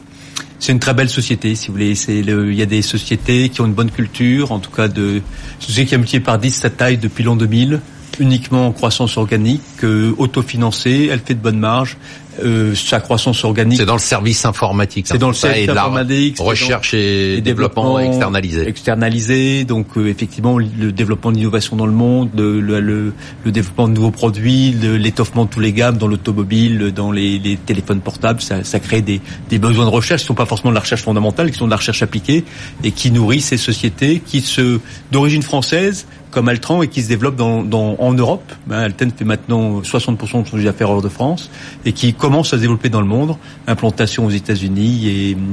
c'est une très belle société, si vous voulez. C'est il y a des sociétés qui ont une bonne culture, en tout cas de société qui a multiplié par 10 sa taille depuis l'an 2000 uniquement en croissance organique, euh, autofinancée, elle fait de bonnes marges, euh, sa croissance organique. C'est dans le service informatique. C'est dans le service informatique. Recherche et, développement, externalisé. Externalisé. Donc euh, effectivement, le développement d'innovation dans le monde, le, le, le, développement de nouveaux produits, l'étoffement de tous les gammes dans l'automobile, dans les, les, téléphones portables, ça, ça crée des, des, besoins de recherche qui sont pas forcément de la recherche fondamentale, qui sont de la recherche appliquée et qui nourrissent ces sociétés qui se d'origine française comme Altran et qui se développe dans, dans, en Europe. Ben, Alten fait maintenant 60% de son chiffre d'affaires hors de France et qui commence à se développer dans le monde, implantation aux États-Unis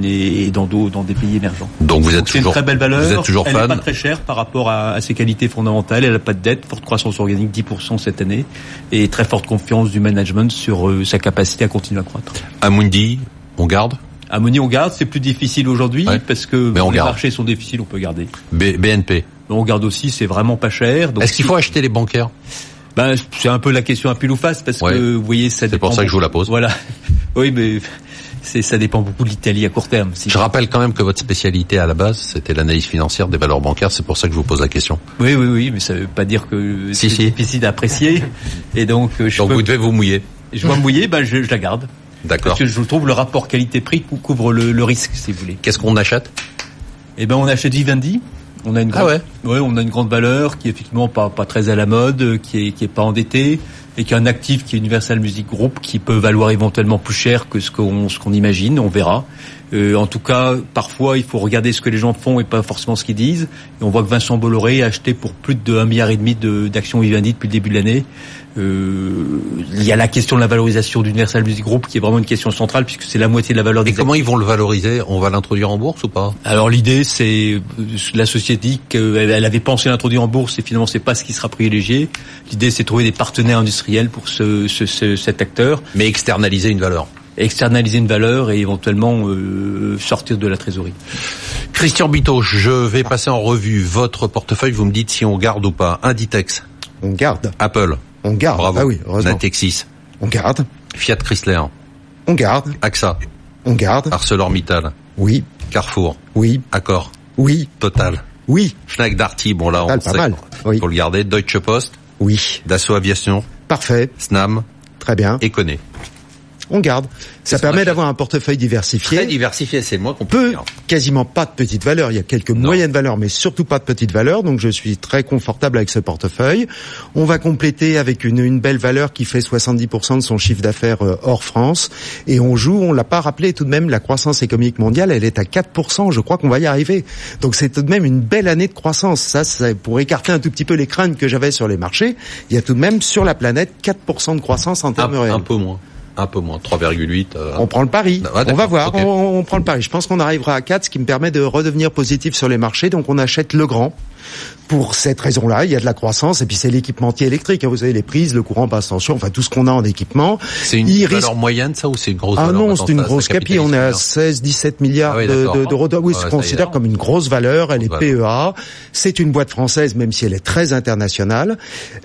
et, et dans, dans des pays émergents. Donc vous êtes toujours, c'est une très belle valeur. Vous êtes toujours elle fan. n'est pas très chère par rapport à, à, ses qualités fondamentales. Elle n'a pas de dette, forte croissance organique, 10% cette année et très forte confiance du management sur euh, sa capacité à continuer à croître. Amundi, on garde? Amundi, on garde. C'est plus difficile aujourd'hui parce que les marchés sont difficiles, on peut garder. B BNP on regarde aussi, c'est vraiment pas cher. Est-ce qu'il faut acheter les bancaires ben, c'est un peu la question à pile ou face parce que vous voyez ça C'est pour ça que je vous la pose. Voilà. Oui, mais c'est ça dépend beaucoup de l'Italie à court terme. Je rappelle quand même que votre spécialité à la base, c'était l'analyse financière des valeurs bancaires. C'est pour ça que je vous pose la question. Oui, oui, oui, mais ça veut pas dire que Si, c'est si. difficile d'apprécier. Et donc, euh, je, Donc peux- vous devez vous mouiller. je me mouiller, ben je, je la garde. D'accord. Parce que je trouve le rapport qualité-prix cou- couvre le, le risque, si vous voulez. Qu'est-ce qu'on achète? Eh ben, on achète Vivendi. On a une Ah grande, ouais ouais, on a une grande valeur qui est effectivement pas pas très à la mode, euh, qui est qui est pas endetté et qui a un actif qui est Universal Music Group qui peut valoir éventuellement plus cher que ce qu'on ce qu'on imagine, on verra. Euh, en tout cas, parfois il faut regarder ce que les gens font et pas forcément ce qu'ils disent. Et on voit que Vincent Bolloré a acheté pour plus de 1 milliard et demi de- d'actions Vivendi depuis le début de l'année. Euh, il y a la question de la valorisation d'Universal Music Group qui est vraiment une question centrale puisque c'est la moitié de la valeur Et des comment ils vont le valoriser? On va l'introduire en bourse ou pas? Alors l'idée, c'est euh, la société dit qu'elle elle avait pensé l'introduire en bourse et finalement c'est pas ce qui sera privilégié. L'idée, c'est de trouver des partenaires industriels pour ce, ce- ce- cet acteur, Mais externaliser une valeur. externaliser une valeur et éventuellement euh, sortir de la trésorerie. Christian Bito, je vais passer en revue votre portefeuille. Vous me dites si on garde ou pas. Inditex, On garde. Apple, On garde. bravo, Ah oui, heureusement. Natexis, On garde. Fiat Chrysler, On garde. AXA, On garde. ArcelorMittal, Oui. Carrefour, Oui. Accor, Oui. Total, Oui. Fnac Darty, bon là on pas sait mal. Oui. faut le garder, Deutsche Post, Oui. Dassault Aviation, Parfait. Snam, Très bien. Econé. On garde. Ça permet d'avoir un portefeuille diversifié. Très diversifié, c'est moins qu'on peut quasiment pas de petites valeurs. Il y a quelques moyennes valeurs, mais surtout pas de petites valeurs. Donc je suis très confortable avec ce portefeuille. On va compléter avec une, une belle valeur qui fait 70% de son chiffre d'affaires euh, hors France. Et on joue, on l'a pas rappelé tout de même, la croissance économique mondiale, elle est à 4%. Je crois qu'on va y arriver. Donc c'est tout de même une belle année de croissance. Ça, c'est pour écarter un tout petit peu les craintes que j'avais sur les marchés. Il y a tout de même sur la planète 4% de croissance en termes Un, réels. un peu moins. Un peu moins. 3,8. euh, On prend le pari. Ah, on va voir. On, on prend le pari. Je pense qu'on arrivera à 4, ce qui me permet de redevenir positif sur les marchés. Donc on achète le grand. Pour cette raison-là, il y a de la croissance et puis c'est l'équipementier électrique. hein. Vous savez, les prises, le courant basse tension, enfin tout ce qu'on a en équipement. C'est une Il valeur risque- moyenne, ça, ou c'est une grosse Ah valeur non, c'est une grosse capi. On est à capitalise 16, 17 milliards Ah oui, de- d'euros. oui, Ouais, se considère comme une grosse valeur. Elle est PEA. C'est une boîte française, même si elle est très internationale.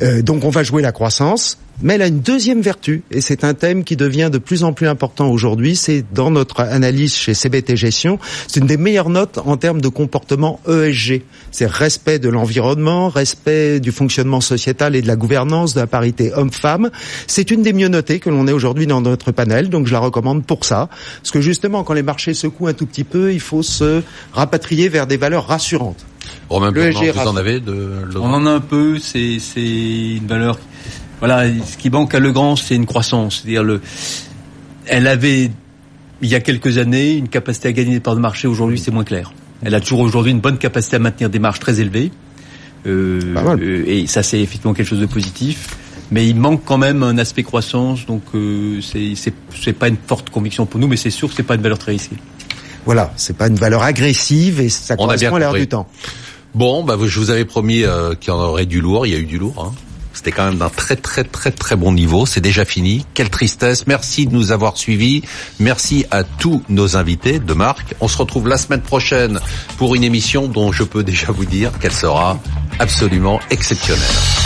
Euh, donc on va jouer la croissance. Mais elle a une deuxième vertu, et c'est un thème qui devient de plus en plus important aujourd'hui. C'est dans notre analyse chez CBT Gestion, c'est une des meilleures notes en termes de comportement ESG. C'est respect de l'environnement, respect du fonctionnement sociétal et de la gouvernance, de la parité homme-femme. C'est une des mieux notées que l'on ait aujourd'hui dans notre panel, donc je la recommande pour ça. Parce que justement, quand les marchés secouent un tout petit peu, il faut se rapatrier vers des valeurs rassurantes. Romain vous en avez de On en a un peu, c'est c'est une valeur. Voilà, ce qui manque à Legrand, c'est une croissance. C'est-à-dire le, elle avait il y a quelques années une capacité à gagner des parts de marché. Aujourd'hui, c'est moins clair. Elle a toujours aujourd'hui une bonne capacité à maintenir des marges très élevées. Euh, Pas mal. euh, et ça, c'est effectivement quelque chose de positif. Mais il manque quand même un aspect croissance, donc euh, c'est c'est c'est pas une forte conviction pour nous, mais c'est sûr que c'est pas une valeur très risquée. Voilà, c'est pas une valeur agressive et ça On a bien correspond à l'air du temps. Bon, bah, je vous avais promis euh, qu'il y en aurait du lourd. Il y a eu du lourd. Hein. C'était quand même d'un très très très très bon niveau. C'est déjà fini. Quelle tristesse. Merci de nous avoir suivis. Merci à tous nos invités de marque. On se retrouve la semaine prochaine pour une émission dont je peux déjà vous dire qu'elle sera absolument exceptionnelle.